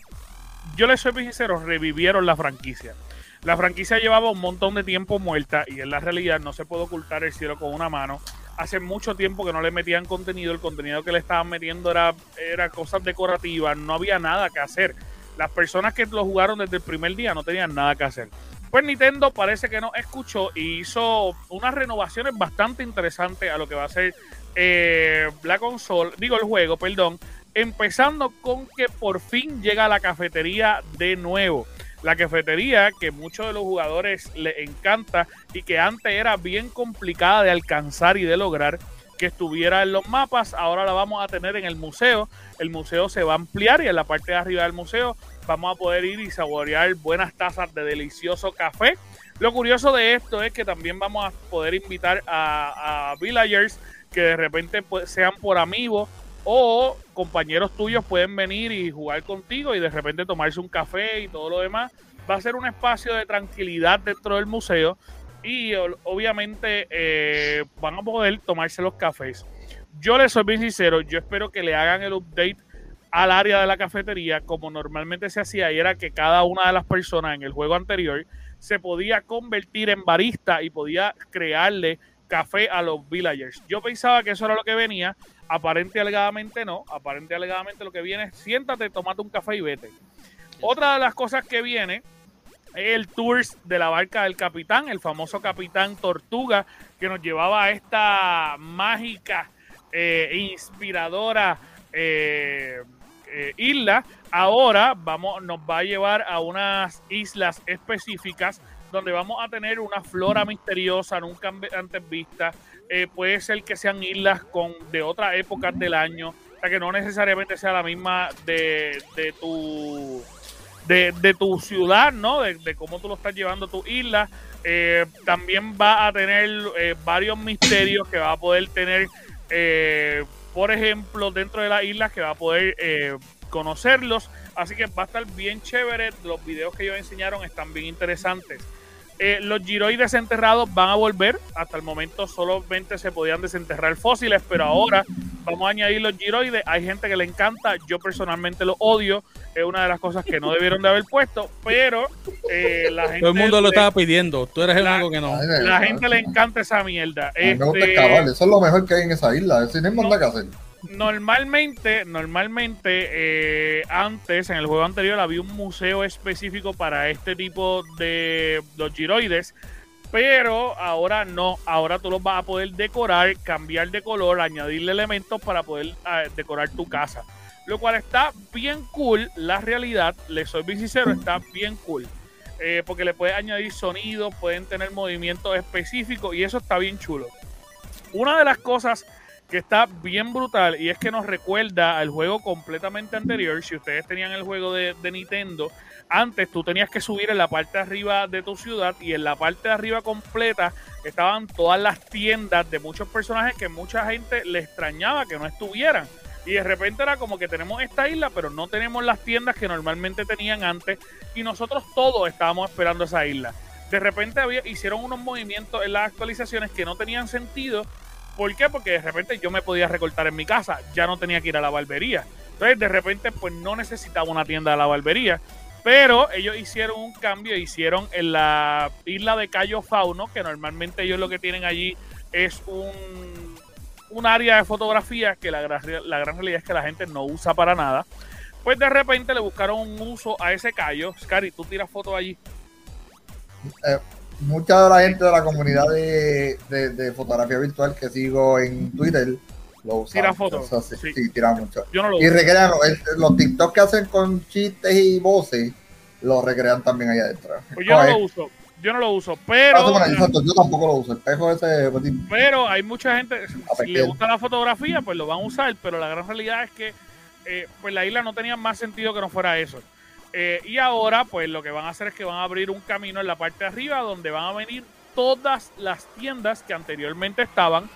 yo les soy sincero, revivieron la franquicia. La franquicia llevaba un montón de tiempo muerta y en la realidad no se puede ocultar el cielo con una mano. Hace mucho tiempo que no le metían contenido, el contenido que le estaban metiendo era, era cosas decorativas, no había nada que hacer. Las personas que lo jugaron desde el primer día no tenían nada que hacer. Pues Nintendo parece que no escuchó y hizo unas renovaciones bastante interesantes a lo que va a ser eh, la consola, digo el juego, perdón. Empezando con que por fin llega la cafetería de nuevo. La cafetería que muchos de los jugadores le encanta y que antes era bien complicada de alcanzar y de lograr que estuviera en los mapas, ahora la vamos a tener en el museo. El museo se va a ampliar y en la parte de arriba del museo vamos a poder ir y saborear buenas tazas de delicioso café. Lo curioso de esto es que también vamos a poder invitar a, villagers que de repente sean por amigos o compañeros tuyos pueden venir y jugar contigo y de repente tomarse un café y todo lo demás. Va a ser un espacio de tranquilidad dentro del museo y obviamente eh, van a poder tomarse los cafés. Yo les soy bien sincero, yo espero que le hagan el update al área de la cafetería como normalmente se hacía y era que cada una de las personas en el juego anterior se podía convertir en barista y podía crearle café a los villagers. Yo pensaba que eso era lo que venía, aparente alegadamente no, aparente alegadamente lo que viene es siéntate, tomate un café y vete. Otra de las cosas que viene el tour de la barca del capitán, el famoso capitán Tortuga que nos llevaba a esta mágica, e inspiradora eh, eh, isla, ahora vamos, nos va a llevar a unas islas específicas donde vamos a tener una flora misteriosa, nunca antes vista. Eh, puede ser que sean islas con de otras épocas del año, o que no necesariamente sea la misma de, de tu de, tu ciudad, ¿no? De, cómo tú lo estás llevando a tu isla. Eh, también va a tener varios misterios que va a poder tener por ejemplo, dentro de las islas que va a poder eh, conocerlos. Así que va a estar bien chévere. Los videos que ellos enseñaron están bien interesantes. Eh, los giroides enterrados van a volver. Hasta el momento solamente se podían desenterrar fósiles, pero ahora vamos a añadir los giroides. Hay gente que le encanta, yo personalmente lo odio. Es una de las cosas que no debieron de haber puesto, pero eh, la gente. Todo el mundo lo estaba pidiendo. Tú eres el único que no. La gente le encanta esa mierda. Este, Eso es lo mejor que hay en esa isla. Eso no hay nada que hacer normalmente, normalmente eh, antes, en el juego anterior, había un museo específico para este tipo de los giroides. Pero ahora no, ahora tú los vas a poder decorar, cambiar de color, añadirle elementos para poder ah, decorar tu casa. Lo cual está bien cool, la realidad, le soy sincero, está bien cool. Eh, porque le puedes añadir sonidos, pueden tener movimientos específicos y eso está bien chulo. Una de las cosas que está bien brutal y es que nos recuerda al juego completamente anterior. Si ustedes tenían el juego de, Nintendo, antes tú tenías que subir en la parte de arriba de tu ciudad y en la parte de arriba completa estaban todas las tiendas de muchos personajes que mucha gente le extrañaba que no estuvieran. Y de repente era como que tenemos esta isla, pero no tenemos las tiendas que normalmente tenían antes. Y nosotros todos estábamos esperando esa isla. De repente había, hicieron unos movimientos en las actualizaciones que no tenían sentido ¿Por qué? Porque de repente yo me podía recortar en mi casa, ya no tenía que ir a la barbería. Entonces, de repente, pues no necesitaba una tienda de la barbería. Pero ellos hicieron un cambio, hicieron en la isla de Cayo Fauno, que normalmente ellos lo que tienen allí es un, un área de fotografía que la, la gran realidad es que la gente no usa para nada. Pues de repente le buscaron un uso a ese callo. Scary, tú tiras fotos allí. Eh, mucha de la gente de la comunidad de, fotografía virtual que sigo en Twitter lo usan. Tira fotos. sí. tira mucho. Yo no lo y recrean los TikTok que hacen con chistes y voces, los recrean también allá adentro. Pues yo no lo uso. Yo no lo uso, pero. yo tampoco lo uso. El espejo ese. Pero hay mucha gente. Si le gusta la fotografía, pues lo van a usar. Pero la gran realidad es que eh, pues la isla no tenía más sentido que no fuera eso. Eh, y ahora, pues lo que van a hacer es que van a abrir un camino en la parte de arriba donde van a venir todas las tiendas que anteriormente estaban.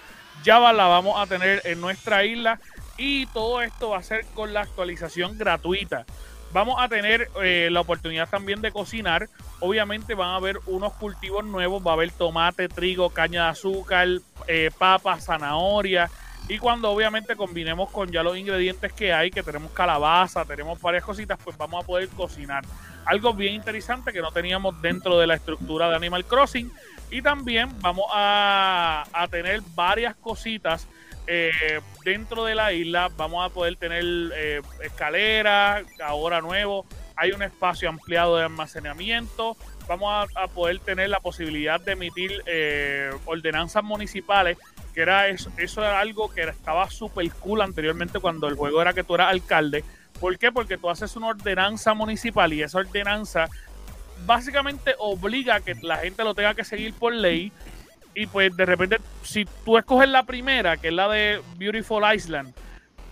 Ya la vamos a tener en nuestra isla y todo esto va a ser con la actualización gratuita. Vamos a tener eh, la oportunidad también de cocinar. Obviamente van a haber unos cultivos nuevos. Va a haber tomate, trigo, caña de azúcar, eh, papa, zanahoria y cuando obviamente combinemos con ya los ingredientes que hay, que tenemos calabaza, tenemos varias cositas, pues vamos a poder cocinar. Algo bien interesante que no teníamos dentro de la estructura de Animal Crossing. Y también vamos a, tener varias cositas eh, dentro de la isla. Vamos a poder tener eh, escaleras, ahora nuevo. Hay un espacio ampliado de almacenamiento. Vamos a, poder tener la posibilidad de emitir eh, ordenanzas municipales que era eso, eso era algo que estaba súper cool anteriormente cuando el juego era que tú eras alcalde. ¿Por qué? Porque tú haces una ordenanza municipal y esa ordenanza básicamente obliga a que la gente lo tenga que seguir por ley. Y pues de repente, si tú escoges la primera, que es la de Beautiful Island,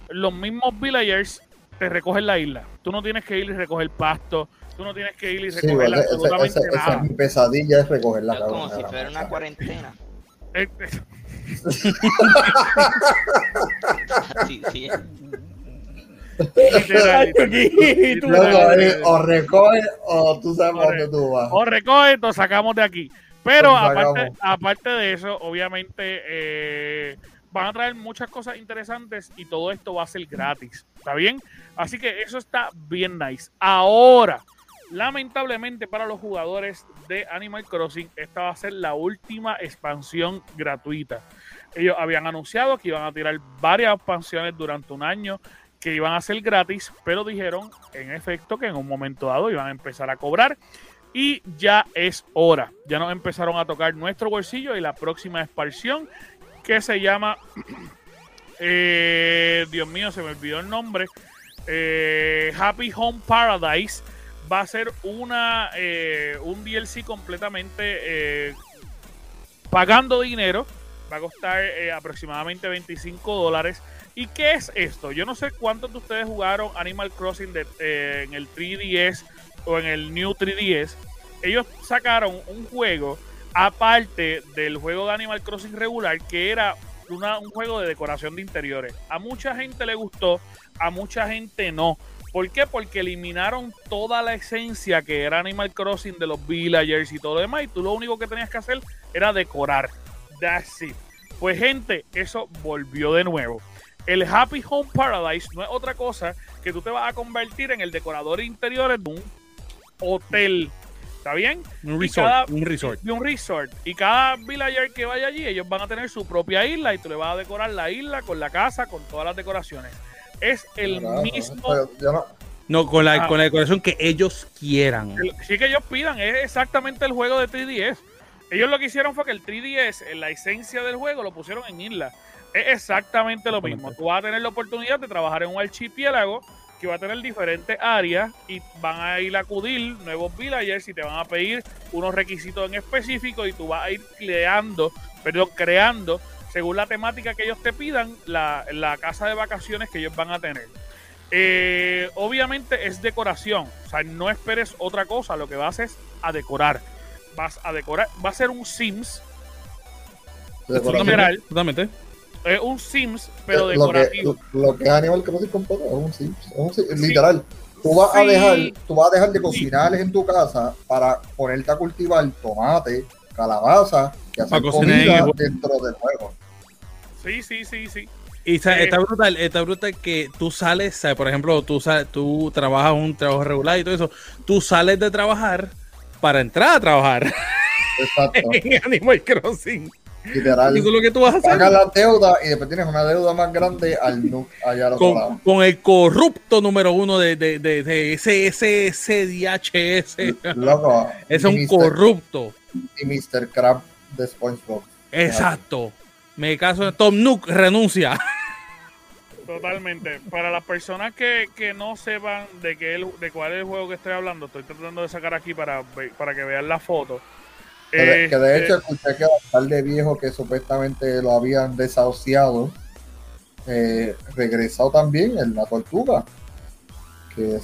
los mismos villagers te recogen la isla. Tú no tienes que ir y recoger pasto. Tú no tienes que ir y recoger absolutamente nada. mi pesadilla es recoger la Como si fuera una cuarentena. Eh, eh, sí, sí. o recoge o tú sabes dónde tú vas. O recoge, lo sacamos de aquí. Pero aparte, aparte de eso, obviamente eh, van a traer muchas cosas interesantes y todo esto va a ser gratis. ¿Está bien? Así que eso está bien nice. Ahora, lamentablemente para los jugadores de Animal Crossing, esta va a ser la última expansión gratuita. Ellos habían anunciado que iban a tirar varias expansiones durante un año que iban a ser gratis, pero dijeron en efecto que en un momento dado iban a empezar a cobrar y ya es hora. Ya nos empezaron a tocar nuestro bolsillo y la próxima expansión que se llama, eh, Dios mío, se me olvidó el nombre, eh, Happy Home Paradise va a ser una eh, un DLC completamente pagando dinero Va a costar eh, aproximadamente 25 dólares. ¿Y qué es esto? Yo no sé cuántos de ustedes jugaron Animal Crossing eh, en el 3DS o en el New 3DS. Ellos sacaron un juego aparte del juego de Animal Crossing regular que era un juego de decoración de interiores. A mucha gente le gustó, a mucha gente no. ¿Por qué? Porque eliminaron toda la esencia que era Animal Crossing de los villagers y todo lo demás. Y tú lo único que tenías que hacer era decorar. That's it. Pues gente, eso volvió de nuevo. El Happy Home Paradise no es otra cosa que tú te vas a convertir en el decorador interior de un hotel. ¿Está bien? Un resort. un resort. un resort. Y cada villager que vaya allí, ellos van a tener su propia isla y tú le vas a decorar la isla con la casa, con todas las decoraciones. Es el mismo. No, con la, ah. con la decoración que ellos quieran. Sí, que ellos pidan. Es exactamente el juego de 3DS. Ellos lo que hicieron fue que el 3DS, en la esencia del juego, lo pusieron en isla. Es exactamente lo mismo. Tú vas a tener la oportunidad de trabajar en un archipiélago que va a tener diferentes áreas y van a ir a acudir nuevos villagers y te van a pedir unos requisitos en específico y tú vas a ir creando, perdón, creando según la temática que ellos te pidan la, la casa de vacaciones que ellos van a tener. Eh, obviamente es decoración, o sea, no esperes otra cosa, lo que vas es a decorar. Vas a decorar, va a ser un Sims. Totalmente. Totalmente es un Sims, pero decorativo. Lo que, es Animal Crossing completo es un Sims. Es un Sims. Literal. Tú vas, a dejar, tú vas a dejar de cocinar en tu casa para ponerte a cultivar tomate, calabaza y hacer comida dentro del juego. Sí, sí, sí, sí. Y eh, está brutal, está brutal que tú sales, por ejemplo, tú, tú trabajas un trabajo regular y todo eso, tú sales de trabajar para entrar a trabajar Exacto. en Animal Crossing. Literal. Eso es lo que tú vas a hacer. Pagas la deuda y después tienes una deuda más grande al allá al con, lado. con el corrupto número uno de, de, de, de ese, ese, ese DHS. Loco. es un corrupto. Y Mr. Crab de SpongeBob. Exacto. Me caso Tom Nook renuncia. Totalmente. Para las personas que, que no sepan de, qué el, de cuál es el juego que estoy hablando, estoy tratando de sacar aquí para, para que vean la foto. Que de, este, hecho escuché que un par de viejos que supuestamente lo habían desahuciado, eh, regresado también en la tortuga. Que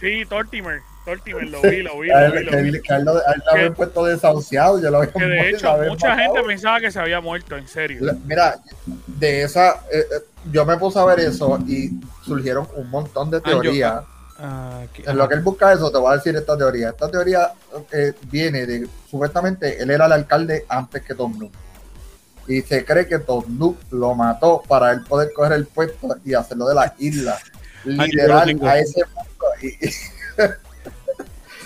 sí, Tortimer. Tortimer, lo vi, lo vi. Lo vi, lo vi. Que, lo, habían puesto desahuciado. Yo lo que de hecho, mucha gente pensaba que se había muerto, en serio. Mira, de esa, eh, eh, yo me puse a ver eso y surgieron un montón de teorías. Ah, en lo que él busca eso, te voy a decir esta teoría. Esta teoría eh, viene de, supuestamente, él era el alcalde antes que Tom Nook. Y se cree que Tom Nook lo mató para él poder coger el puesto y hacerlo de la isla. Literal, a ese punto.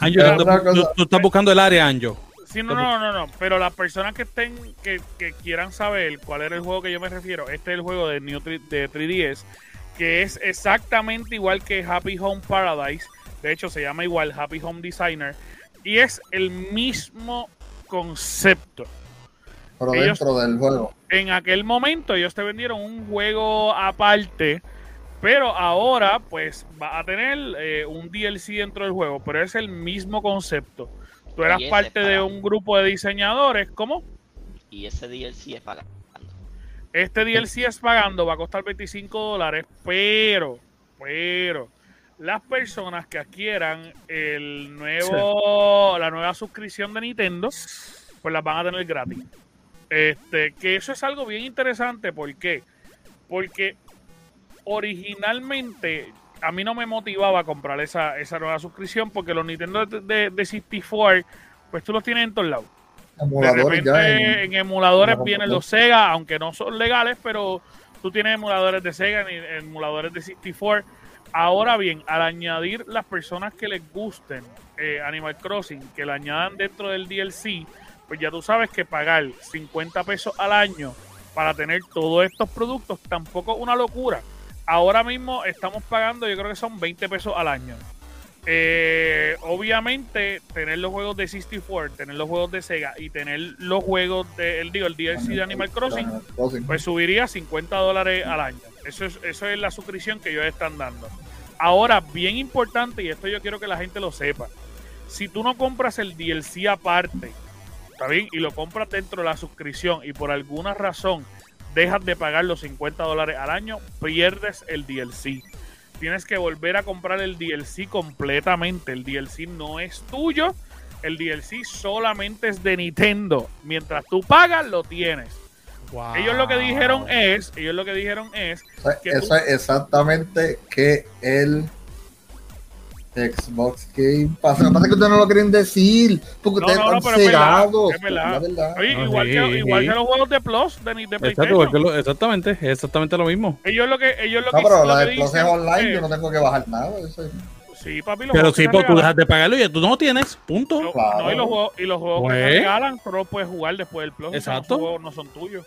Anjo, tú, estás buscando el área, Anjo. Sí, no, no, no, no, pero las personas que estén, que, que, quieran saber cuál era el juego que yo me refiero, este es el juego de, New de 3DS que es exactamente igual que Happy Home Paradise. De hecho, se llama igual Happy Home Designer. Y es el mismo concepto. Pero dentro del juego. En aquel momento ellos te vendieron un juego aparte. Pero ahora, pues, va a tener eh, un DLC dentro del juego. Pero es el mismo concepto. Tú eras parte de un grupo de diseñadores. ¿Cómo? Y ese DLC es para este DLC es pagando, va a costar 25 dólares, pero, pero, las personas que adquieran el nuevo, la nueva suscripción de Nintendo, pues las van a tener gratis. Este, que eso es algo bien interesante, ¿por qué? Porque originalmente a mí no me motivaba a comprar esa, esa nueva suscripción porque los Nintendo de, de, de 64, pues tú los tienes en todos lados en, emuladores vienen los Sega, aunque no son legales, pero tú tienes emuladores de Sega, emuladores de 64. Ahora bien, al añadir las personas que les gusten eh, Animal Crossing, que lo añadan dentro del DLC, pues ya tú sabes que pagar 50 pesos al año para tener todos estos productos tampoco es una locura. Ahora mismo estamos pagando, yo creo que son 20 pesos al año. Eh, obviamente, tener los juegos de 64, tener los juegos de Sega y tener los juegos de, el, digo, el DLC de Animal Crossing, pues subiría 50 dólares al año. Eso es, eso es la suscripción que ellos están dando. Ahora, bien importante, y esto yo quiero que la gente lo sepa, si tú no compras el DLC aparte, ¿está bien? Y lo compras dentro de la suscripción y por alguna razón dejas de pagar los 50 dólares al año, pierdes el DLC tienes que volver a comprar el DLC completamente. El DLC no es tuyo. El DLC solamente es de Nintendo. Mientras tú pagas, lo tienes. Ellos lo que dijeron es, ellos lo que dijeron es que eso es exactamente que el Xbox Game Pass. Lo que pasa es que ustedes no lo quieren decir, porque No, ustedes no, no, están verdad, cegados. es verdad. Es verdad. Oye, igual, sí, que, igual sí. que los juegos de Plus de, de Exacto, PlayStation. lo- exactamente, es exactamente lo mismo. Ellos lo que ellos lo No, que pero lo la de Plus es online, yo no tengo que bajar nada. Eso es- Sí, papi, los Pero sí, porque tú regalan- dejas de pagarlo y ya tú no tienes, punto. No, Claro. no, y los juegos, y los juegos que Pues. te regalan solo los puedes jugar después del Plus. Exacto. Esos juegos no son tuyos.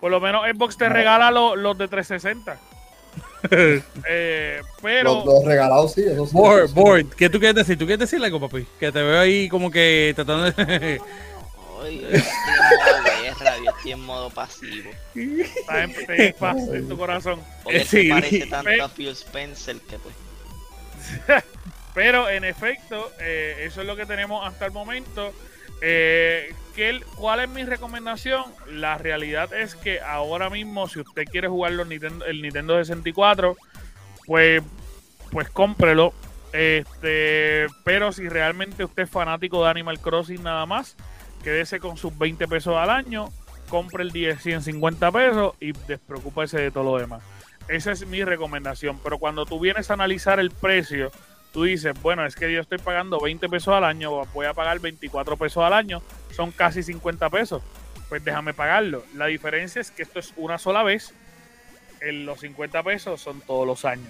Por lo menos Xbox te regala los, los de 360. Eh, pero Los, los regalados sí, eso sí. Board, eso sí. board, ¿qué tú quieres decir? ¿Tú quieres decir algo, papi? Que te veo ahí como que tratando de... Hoy yo estoy en modo guerra, yo estoy en modo pasivo. está en, te- en paz en tu corazón. Porque Sí. se parece tanto Ve- a Phil Spencer que pues. Pero en efecto, eh, eso es lo que tenemos hasta el momento. Eh, ¿qué ¿Cuál es mi recomendación? La realidad es que ahora mismo, si usted quiere jugar los Nintendo- el Nintendo 64, pues, pues cómprelo. Este, pero si realmente usted es fanático de Animal Crossing nada más, quédese con sus 20 pesos al año, compre el 10 150 pesos y despreocúpese de todo lo demás. Esa es mi recomendación. Pero cuando tú vienes a analizar el precio, tú dices, bueno, es que yo estoy pagando 20 pesos al año, voy a pagar 24 pesos al año, son casi 50 pesos. Pues déjame pagarlo. La diferencia es que esto es una sola vez, en los 50 pesos son todos los años.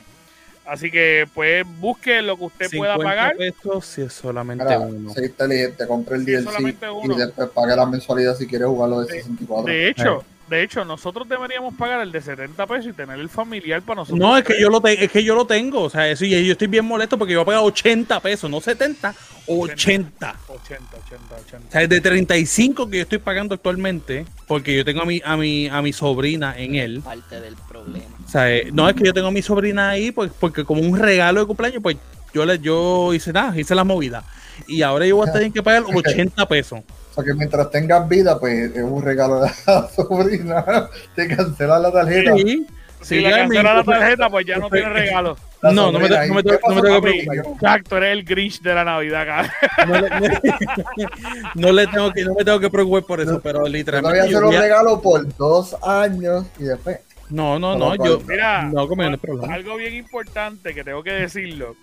Así que pues busque lo que usted pueda 50 pagar. pesos si es solamente Mira, uno. sé inteligente, compre el DLC uno. y después pague la mensualidad si quiere jugarlo de De- 64. De hecho, de hecho, nosotros deberíamos pagar el de 70 pesos y tener el familiar para nosotros. No, es que yo lo te- es que yo lo tengo, o sea, eso y yo estoy bien molesto porque yo voy a pagar 80 pesos, no 70, 80. 80, 80, 80. O sea, es de 35 que yo estoy pagando actualmente, porque yo tengo a mi, a mi, a mi sobrina en él. Parte del problema. O sea, eh, no es que yo tengo a mi sobrina ahí, pues, porque como un regalo de cumpleaños, pues yo le, yo hice nada, hice la movida. Y ahora yo voy a tener que pagar 80 pesos. O sea que mientras tengas vida, pues es un regalo de la sobrina. Te cancelan la tarjeta. Sí, Si sí, le ya cancela mi- la tarjeta, pues ya no tiene regalo. La No, no me te- no me ¿y te- qué no me tengo que preocupar. Exacto, eres el Grinch de la Navidad, cara. no, le, no le tengo que, no me tengo que preocupar por eso, No, pero Yo te voy a literalmente. hacer yo un regalo por dos años y después. No, no, no, yo. Mira, No, conmigo no hay problema. algo bien importante que tengo que decirlo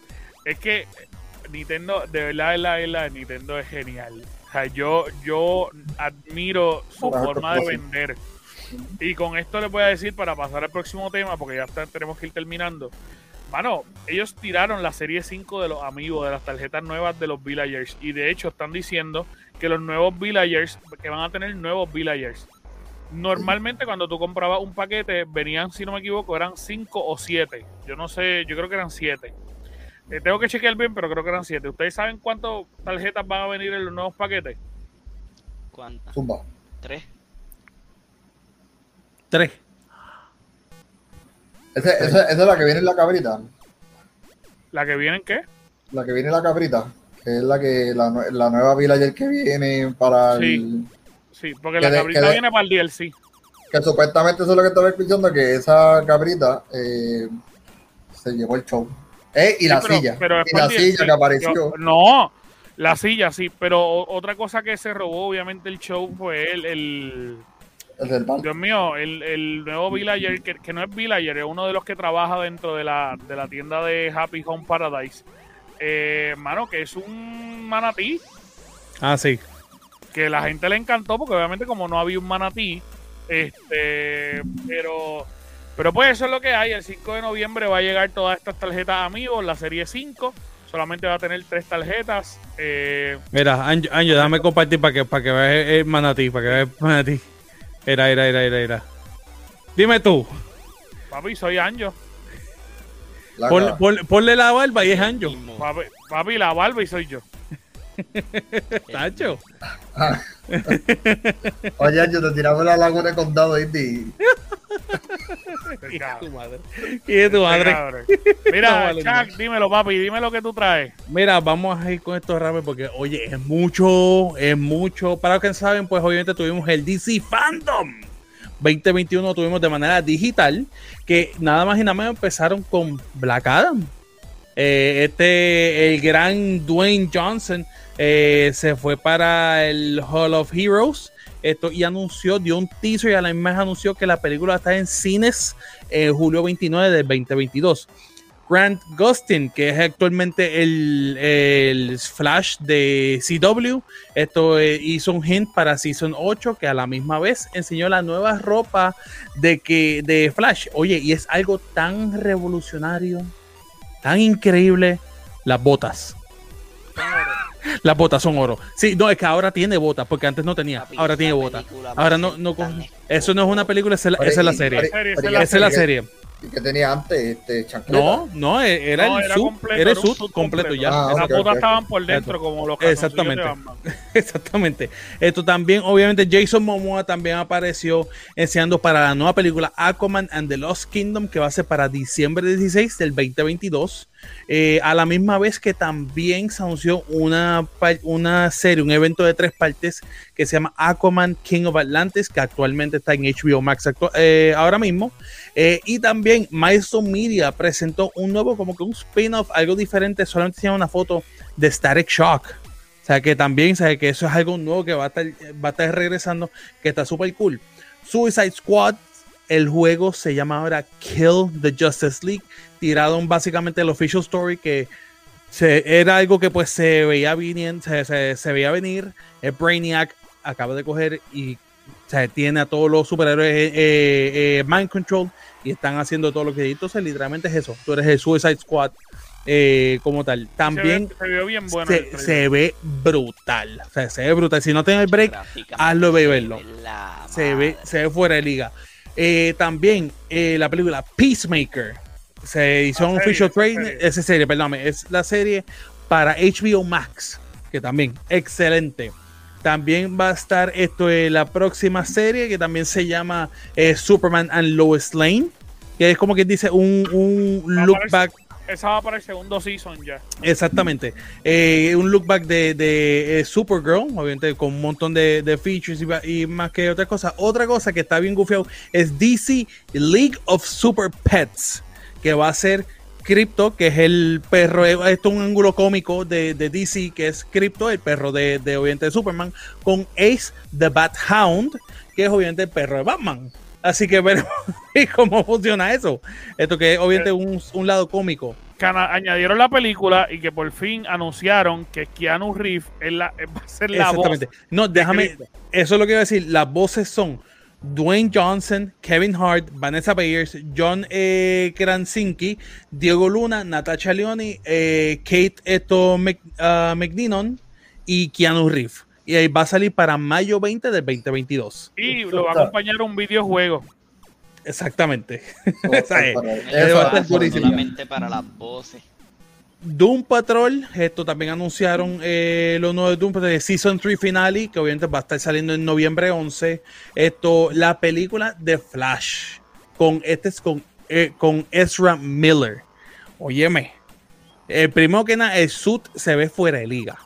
es que Nintendo, de verdad, de verdad, de verdad, Nintendo es genial. O sea, yo, yo admiro su forma de vender. Y con esto les voy a decir para pasar al próximo tema, porque ya está- tenemos que ir terminando. Mano, ellos tiraron la serie 5 de los amigos, de las tarjetas nuevas de los Villagers. Y de hecho están diciendo que los nuevos Villagers, que van a tener nuevos Villagers. Normalmente cuando tú comprabas un paquete, venían, si no me equivoco, eran 5 o 7. Yo no sé, yo creo que eran 7. Tengo que chequear bien, pero creo que eran 7. ¿Ustedes saben cuántas tarjetas van a venir en los nuevos paquetes? ¿Cuántas? Zumba. ¿Tres? Tres. Ese- esa, esa es la que viene en la cabrita. ¿La que vienen qué? La que viene en la cabrita. Que es la que la, la nueva Villager que viene para Sí. el. Sí, porque Que la de- cabrita de- viene para el DLC. Que supuestamente eso es lo que estaba escuchando, que esa cabrita eh, se llevó el show. Eh, y Sí, la pero- silla. pero y la silla que apareció. Yo- no, la silla sí, pero otra cosa que se robó obviamente el show fue el, el El del. Dios mío, el, el nuevo Villager, que, que no es Villager, es uno de los que trabaja dentro de la, de la tienda de Happy Home Paradise. Eh, mano, que es un manatí Ah, sí. que la gente le encantó porque obviamente como no había un manatí, este, pero pero pues eso es lo que hay. El 5 de noviembre va a llegar todas estas tarjetas amigos, la serie 5. Solamente va a tener tres tarjetas. Eh, Mira, Anjo, Anjo, déjame compartir para que, para que veas el, manatí, para que veas el manatí. Era, era, era, era, era. Dime tú, papi, soy Anjo. La pon- pon- ponle la barba y es Anjo. Papi, papi, la barba y soy yo. Tacho. Oye, yo te tiramos la laguna de condado, Indy. Madre. ¿Y de tu madre? No Mira, Chuck, dímelo, papi, dime lo que tú traes. Mira, vamos a ir con esto rápido porque, oye, es mucho, es mucho. Para los que saben, pues obviamente tuvimos el DC Fandom 2021, tuvimos de manera digital, que nada más y nada menos empezaron con Black Adam. Eh, este, el gran Dwayne Johnson eh, se fue para el Hall of Heroes. Esto, y anunció, dio un teaser y a la misma anunció que la película está en cines eh, julio 29 del 2022 Grant Gustin, que es actualmente el, Flash de CW. Esto eh, hizo un hint para Season 8, que a la misma vez enseñó la nueva ropa de, que, de Flash. Oye, y es algo tan revolucionario, tan increíble, las botas. Las botas son oro. Sí, no, es que ahora tiene botas, porque antes no tenía. Ahora tiene botas. Ahora no, no, eso no es una película, esa es la, serie. Esa es la serie que tenía antes este No, no, e-, era el sub, completo, era el sub completo, ya. Ah, Las botas estaban por dentro como los Exactamente. Exactamente. Esto también, obviamente, Jason Momoa también apareció enseñando para la nueva película Aquaman and the Lost Kingdom, que va a ser para diciembre 16 del 2022. Eh, a la misma vez que también se anunció una, una serie, un evento de tres partes que se llama Aquaman King of Atlantis, que actualmente está en HBO Max eh, ahora mismo. Eh, y también Milestone Media presentó un nuevo, como que un spin-off, algo diferente, solamente tiene una foto de Static Shock. O sea que también, sabe que eso es algo nuevo que va a estar, va a estar regresando, que está súper cool. Suicide Squad, el juego se llama ahora Kill the Justice League tiraron básicamente el official story que era algo que pues se veía venir, se, veía venir. El Brainiac acaba de coger y se tiene a todos los superhéroes eh, eh, eh, mind control y están haciendo todo lo que entonces literalmente es eso. Tú eres el Suicide Squad como tal. También se ve, bien bueno se, ve brutal. O sea, se ve brutal. Si no tienes el break hazlo y verlo. se ve se ve fuera de liga también la película Peacemaker se hizo un official training, esa serie, perdón, es la serie para HBO Max, que también, excelente. También va a estar esto en la próxima serie que también se llama eh, Superman and Lois Lane, que es como que dice un, un look back. Esa va para el segundo season ya. Exactamente. Eh, un look back de, de eh, Supergirl, obviamente con un montón de, de features y, más que otra cosa. Otra cosa que está bien gufiado es DC League of Super Pets que va a ser Crypto, que es el perro, esto es un ángulo cómico de, DC, que es Crypto, el perro de, de, obviamente de Superman, con Ace the Bat Hound, que es obviamente el perro de Batman. Así que veremos cómo funciona eso. Esto que es obviamente un, un lado cómico. Que añadieron la película y que por fin anunciaron que Keanu Reeves va a ser la Exactamente. No, déjame, eso es lo que iba a decir. Las voces son Dwayne Johnson, Kevin Hart, Vanessa Bayers, John eh, Krasinski, Diego Luna, Natasha Leoni, eh, Kate Eto ah, McDinnon y Keanu Reeves. Y ahí va a salir para mayo 20 del 2022. Y lo va a acompañar un videojuego. Exactamente. Solamente para las voces. Doom Patrol, esto también anunciaron eh, los nuevos Doom Patrol de Season 3 Finale, que obviamente va a estar saliendo en noviembre 11. Esto, la película de Flash, con este es con, eh, con Ezra Miller. Óyeme, el primero que nada, el suit se ve fuera de liga.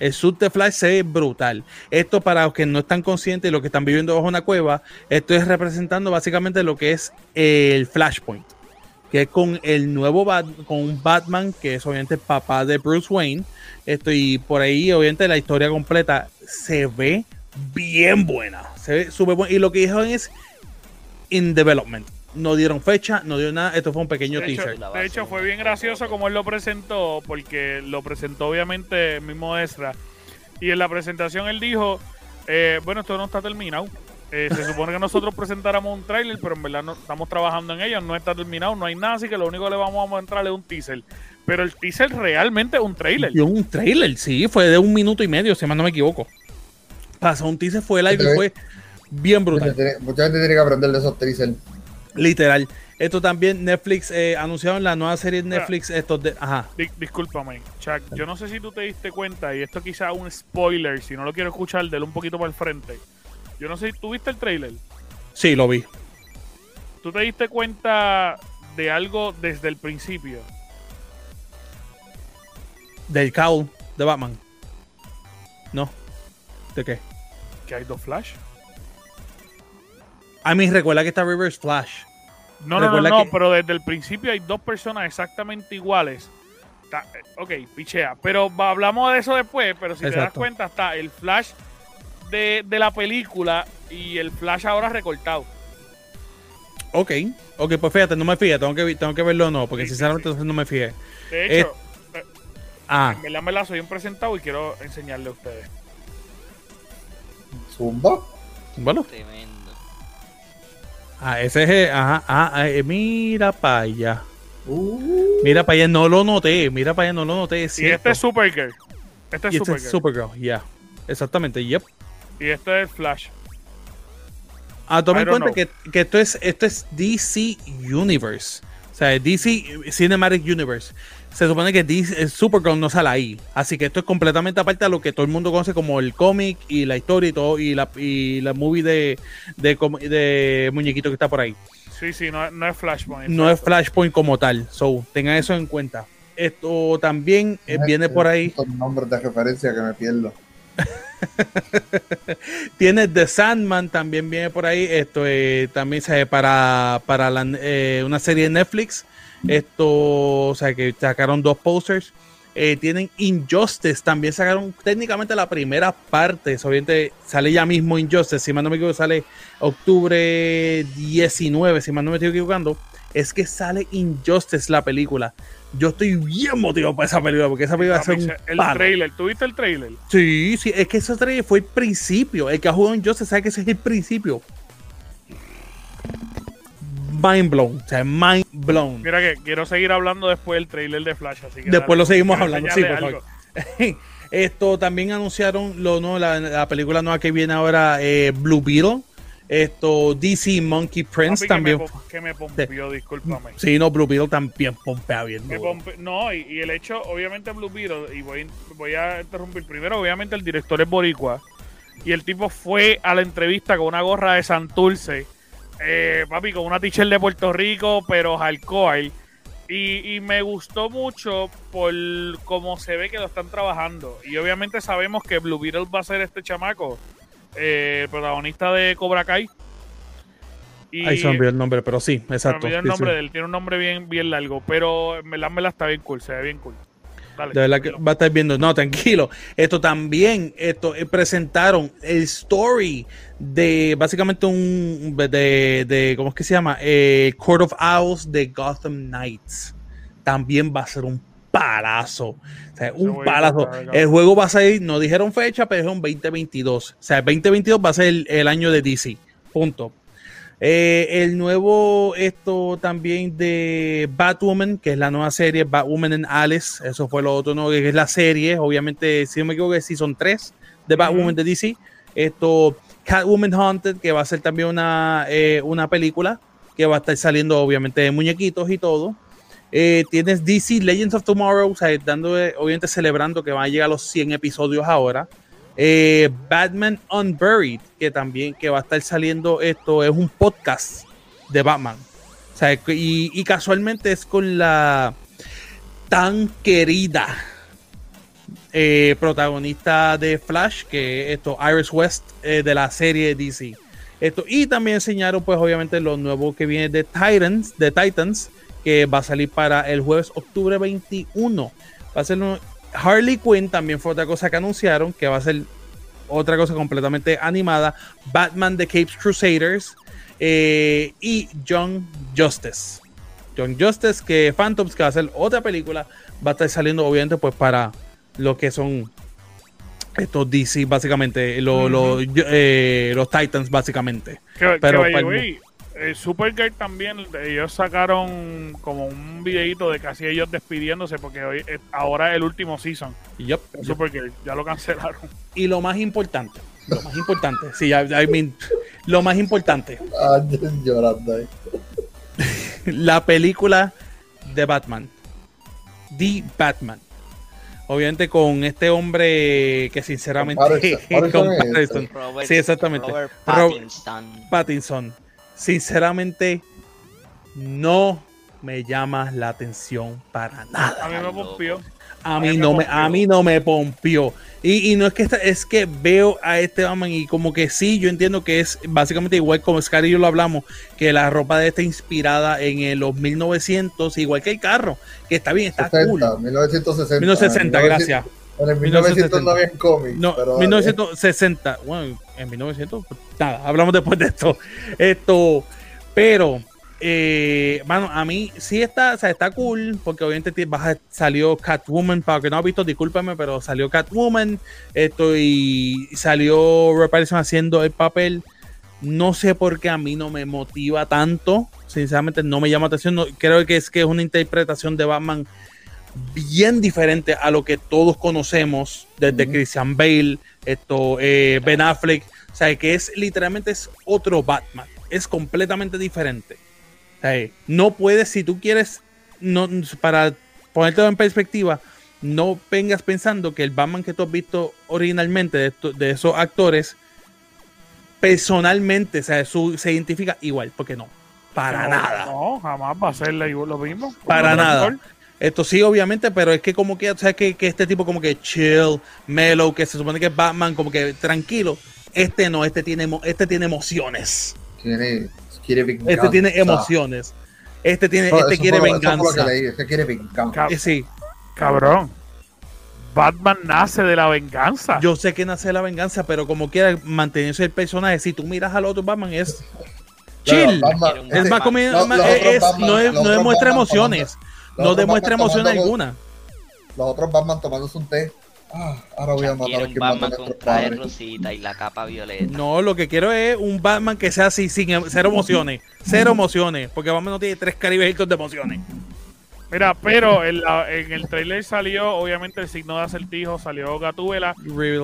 El suit de Flash se ve brutal. Esto para los que no están conscientes y los que están viviendo bajo una cueva, esto es representando básicamente lo que es el Flashpoint que con el nuevo con un Batman que es obviamente papá de Bruce Wayne. Esto, y por ahí, obviamente, la historia completa se ve bien buena. Se ve súper buena. Y lo que dijeron es in development. No dieron fecha, no dieron nada. Esto fue un pequeño teaser. de hecho, fue bien gracioso como él lo presentó, porque lo presentó obviamente el mismo Ezra. Y en la presentación él dijo: eh, Bueno, esto no está terminado. Eh, se supone que nosotros presentáramos un trailer, pero en verdad no, estamos trabajando en ello, no está terminado, no hay nada, así que lo único que le vamos a entrar es un teaser. Pero el teaser realmente es un trailer. Y un trailer, sí, fue de un minuto y medio, si más no me equivoco. Pasó un teaser, fue live y fue bien brutal. Mucha gente, tiene, que aprender de esos teasers. Literal. Esto también Netflix eh, anunciaron la nueva serie de Netflix. Estos de, ajá. discúlpame, Chuck. Yo no sé si tú te diste cuenta, y esto quizá un spoiler, si no lo quiero escuchar, déle un poquito para el frente. Yo no sé, ¿tú viste el trailer? Sí, lo vi. ¿Tú te diste cuenta de algo desde el principio? Del cowl de Batman. No. ¿De qué? Que hay dos Flash. A mí recuerda que está Reverse Flash. No, no, no, no, pero desde el principio hay dos personas exactamente iguales. Eh, ok, pichea. Pero hablamos de eso después, pero si te das cuenta, está el Flash de, la película y el Flash ahora recortado. Ok, ok, pues fíjate, no me fíe, tengo que, tengo que verlo o no, porque sinceramente no me fíe. De hecho, eh, ah. en verdad me soy un presentado y quiero enseñarle a ustedes. Zumba. Bueno. Tremendo. Ah, ese es, ajá, ah, eh, mira para allá. Uh. Mira para allá, no lo noté, mira para allá, no lo noté. y este es Supergirl. Este es este Supergirl. ya. Exactamente, yep. Y este es Flash. Ah, toma en cuenta que, que, esto, es, esto es DC Universe. O sea, DC Cinematic Universe. Se supone que DC, eh, Supergirl no sale ahí. Así que esto es completamente aparte de lo que todo el mundo conoce como el cómic y la historia y todo. Y la, y la movie de, de, de muñequito que está por ahí. Sí, sí, no, no es Flashpoint. No es Flashpoint como tal. So, tengan eso en cuenta. Esto también eh, viene por ahí. nombres de referencia que me pierdo. Tiene The Sandman, también viene por ahí. Esto eh, también se para, para eh, una serie de Netflix. Esto, o sea, que sacaron dos posters. Eh, tienen Injustice, también sacaron técnicamente la primera parte. Obviamente sale ya mismo Injustice, si mal no me equivoco, sale octubre 19, si mal no me estoy equivocando. Es que sale Injustice la película yo estoy bien motivado para esa película, porque esa película va a ser un El trailer, ¿tú viste el trailer? Sí, sí, es que ese trailer fue el principio. El que ha jugado se sabe que ese es el principio. Mind blown, o sea, mind blown. Mira que quiero seguir hablando después del trailer de Flash, así que Después lo seguimos hablando, sí, por favor. Esto también anunciaron lo, no, la, película nueva que viene ahora, eh, Blue Beetle esto, DC Monkey Prince también. Que me, pompió, discúlpame. Sí, no, Blue Beetle también pompea bien. no, y, el hecho, obviamente, Blue Beetle, y voy, voy a interrumpir primero, obviamente, el director es Boricua. Y el tipo fue a la entrevista con una gorra de Santurce. Eh, papi, con una t-shirt de Puerto Rico, pero alcohol. Y, y, me gustó mucho por cómo se ve que lo están trabajando. Y obviamente sabemos que Blue Beetle va a ser este chamaco eh, protagonista de Cobra Kai. Y, Ahí se me olvidó el nombre, pero sí, exacto. el nombre de él, tiene un nombre bien, bien largo, pero me me la está bien cool, se ve bien cool. De verdad que va a estar viendo. No, tranquilo. Esto también, esto eh, presentaron el story de básicamente un de, de ¿cómo es que se llama? Eh, Court of Owls de Gotham Knights. También va a ser un palazo. O sea, un palazo. El juego va a salir, no dijeron fecha, pero es un 2022. O sea, 2022 va a ser el, año de DC. Punto. Eh, el nuevo, esto también de Batwoman, que es la nueva serie, Batwoman en Alice. Eso fue lo otro, ¿no? Que es la serie. Obviamente, si no me equivoco, es Season 3 de Batwoman de DC. Esto, Catwoman Haunted, que va a ser también una, eh, una película que va a estar saliendo, obviamente, de muñequitos y todo. Eh, tienes DC Legends of Tomorrow, o sea, dando, obviamente celebrando que van a llegar a los 100 episodios ahora. Eh, Batman Unburied, que también que va a estar saliendo esto, es un podcast de Batman. Y, casualmente es con la tan querida eh, protagonista de Flash, que esto, Iris West de la serie DC. Esto, y también enseñaron, pues, obviamente, lo nuevo que viene de Titans, de Titans, que va a salir para el jueves octubre 21. Va a ser Harley Quinn, también fue otra cosa que anunciaron, que va a ser otra cosa completamente animada. Batman The Capes Crusaders eh, y John Justice. John Justice, que Phantoms, que va a ser otra película, va a estar saliendo obviamente pues para lo que son estos DC básicamente, eh, los Titans básicamente. Pero, eh, Supergirl también, ellos sacaron como un videito de casi ellos despidiéndose porque hoy ahora es el último season. Yep, Supergirl, ya lo cancelaron. Y lo más importante, lo más importante, sí, I, mean, lo más importante. Ah, llorando ahí. la película de Batman. The Batman. Obviamente con este hombre que sinceramente... Pattinson, sí, exactamente. Pattinson. Pattinson sinceramente no me llama la atención para nada. A mí me pompió. A mí, no me, a mí no me pompió. Y, no es que es que veo a este Batman y como que sí, yo entiendo que es básicamente igual como Scar y yo lo hablamos, que la ropa de este inspirada en los 1900, igual que el carro, que está bien, está cool. 1960. 1960, gracias. En el 1900 no había cómic. No, 1960. Bueno, en 1900, nada, hablamos después de esto. Esto, pero eh, bueno, a mí sí está, o sea, está cool, porque obviamente salió Catwoman, para que no ha visto, discúlpeme, pero salió Catwoman, esto y salió Robert haciendo el papel. No sé por qué a mí no me motiva tanto, sinceramente no me llama atención, creo que es que es una interpretación de Batman bien diferente a lo que todos conocemos desde Christian Bale, esto, eh, Ben Affleck, o sea, que es literalmente es otro Batman, es completamente diferente. no puedes, si tú quieres, no, para ponerte en perspectiva, no vengas pensando que el Batman que tú has visto originalmente de, de esos actores, personalmente, o sea, se identifica igual, porque no, para nada. No, jamás va a ser lo mismo. Para nada. Esto sí, obviamente, pero es que como que, ¿sabes? Que, que este tipo como que chill, mellow, que se supone que es Batman, como que tranquilo. Este no, este tiene, este tiene emociones. Tiene, quiere venganza. Este tiene emociones. Este tiene, este quiere venganza. este quiere venganza. Sí. Cabrón. Batman nace de la venganza. Yo sé que nace de la venganza, pero como quiera mantenerse el personaje, si tú miras al otro Batman es chill. es más como no, demuestra emociones. No demuestra emoción alguna. Los otros Batman tomándose un té Ah, ahora voy a matar a un Batman con traje rosita y la capa violeta. No, lo que quiero es un Batman que sea así, sin em, cero emociones. Cero emociones. Porque Batman no tiene tres caribejitos de emociones. Mira, pero en, el trailer salió, obviamente, el signo de acertijo, salió Gatúbela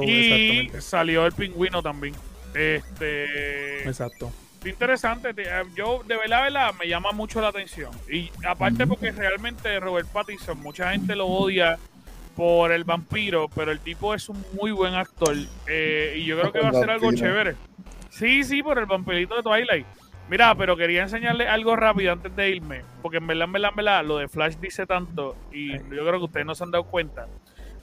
y salió el pingüino también. Este. Exacto. Interesante, eh, yo de verdad, verdad me llama mucho la atención. Y aparte porque realmente Robert Pattinson, mucha gente lo odia por el vampiro, pero el tipo es un muy buen actor. Eh, y yo creo que va a ser algo chévere. Sí, sí, por el vampirito de Twilight. Mira, pero quería enseñarle algo rápido antes de irme, porque en verdad, en verdad, en verdad, lo de Flash dice tanto y yo creo que ustedes no se han dado cuenta.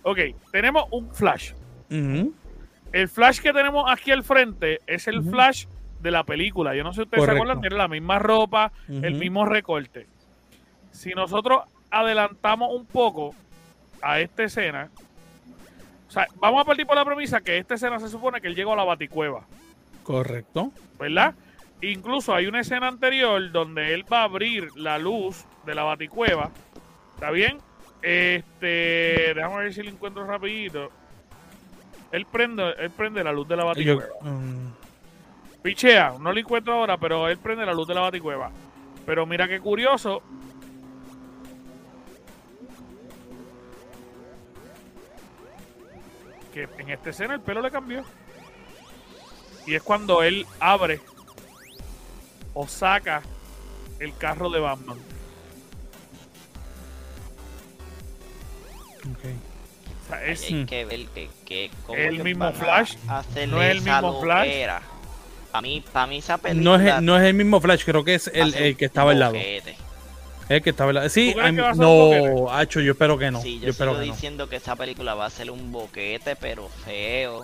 Ok, tenemos un Flash. El Flash que tenemos aquí al frente es el Flash de la película. Yo no sé si ustedes se acuerdan, tiene la misma ropa, el mismo recorte. Si nosotros adelantamos un poco, a esta escena. O sea, vamos a partir por la premisa que esta escena se supone que él llegó a la baticueva. Correcto. ¿Verdad? Incluso hay una escena anterior donde él va a abrir la luz de la baticueva. ¿Está bien? Este, déjame ver si lo encuentro rapidito. Él prende, él prende la luz de la baticueva. Um, Pichea, no lo encuentro ahora, pero él prende la luz de la baticueva. Pero mira qué curioso, en esta escena el pelo le cambió. Y es cuando él abre o saca el carro de Batman. O sea, es que ver que, el mismo Flash. No es el mismo Flash. Para mí, para mí esa película... no, es, no es el mismo Flash, creo que es el, el que estaba al lado. Es que está Sí, no, Hacho, yo espero que no. Sí, yo, espero diciendo que esa película va a ser un boquete, pero feo,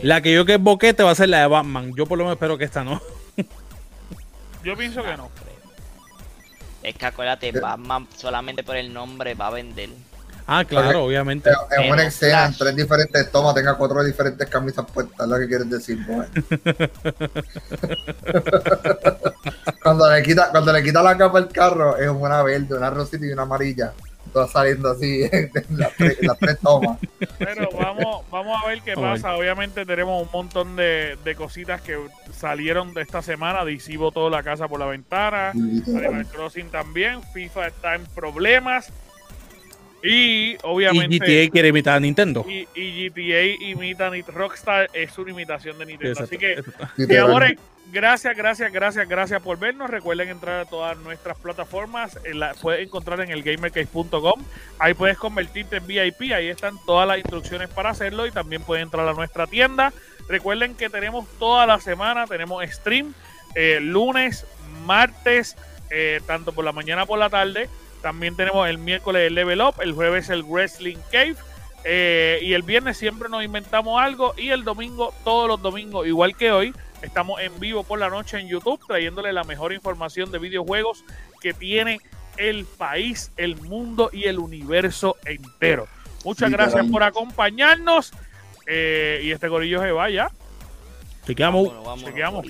La que yo que es boquete va a ser la de Batman. Yo por lo menos espero que esta no. yo pienso que no. Es que acuérdate, Batman solamente por el nombre va a vender. Ah, claro, obviamente. En una escena, en tres diferentes tomas, tenga cuatro diferentes camisas puestas, es lo que quieres decir, cuando, le quita, cuando le quita la capa al carro, es una verde, una rosita y una amarilla. Todas saliendo así en las, tres, tomas. Pero vamos, vamos a ver qué pasa. Obviamente tenemos un montón de, de, cositas que salieron de esta semana. DC toda la casa por la ventana. Animal Crossing también. FIFA está en problemas. Y obviamente. Y GTA quiere imitar a Nintendo. Y, GTA imita a Rockstar, es una imitación de Nintendo. Así que, mi gracias, gracias, gracias, gracias por vernos. Recuerden entrar a todas nuestras plataformas. La, puedes encontrar en el gamercase.com. Ahí puedes convertirte en VIP. Ahí están todas las instrucciones para hacerlo. Y también puedes entrar a nuestra tienda. Recuerden que tenemos toda la semana, tenemos stream eh, lunes, martes, eh, tanto por la mañana como por la tarde. También tenemos el miércoles el Level Up, el jueves el Wrestling Cave. Eh, y el viernes siempre nos inventamos algo. Y el domingo, todos los domingos, igual que hoy, estamos en vivo por la noche en YouTube trayéndole la mejor información de videojuegos que tiene el país, el mundo y el universo entero. Muchas gracias por acompañarnos. Eh, y este gorillo se vaya. Te quedamos. Te quedamos.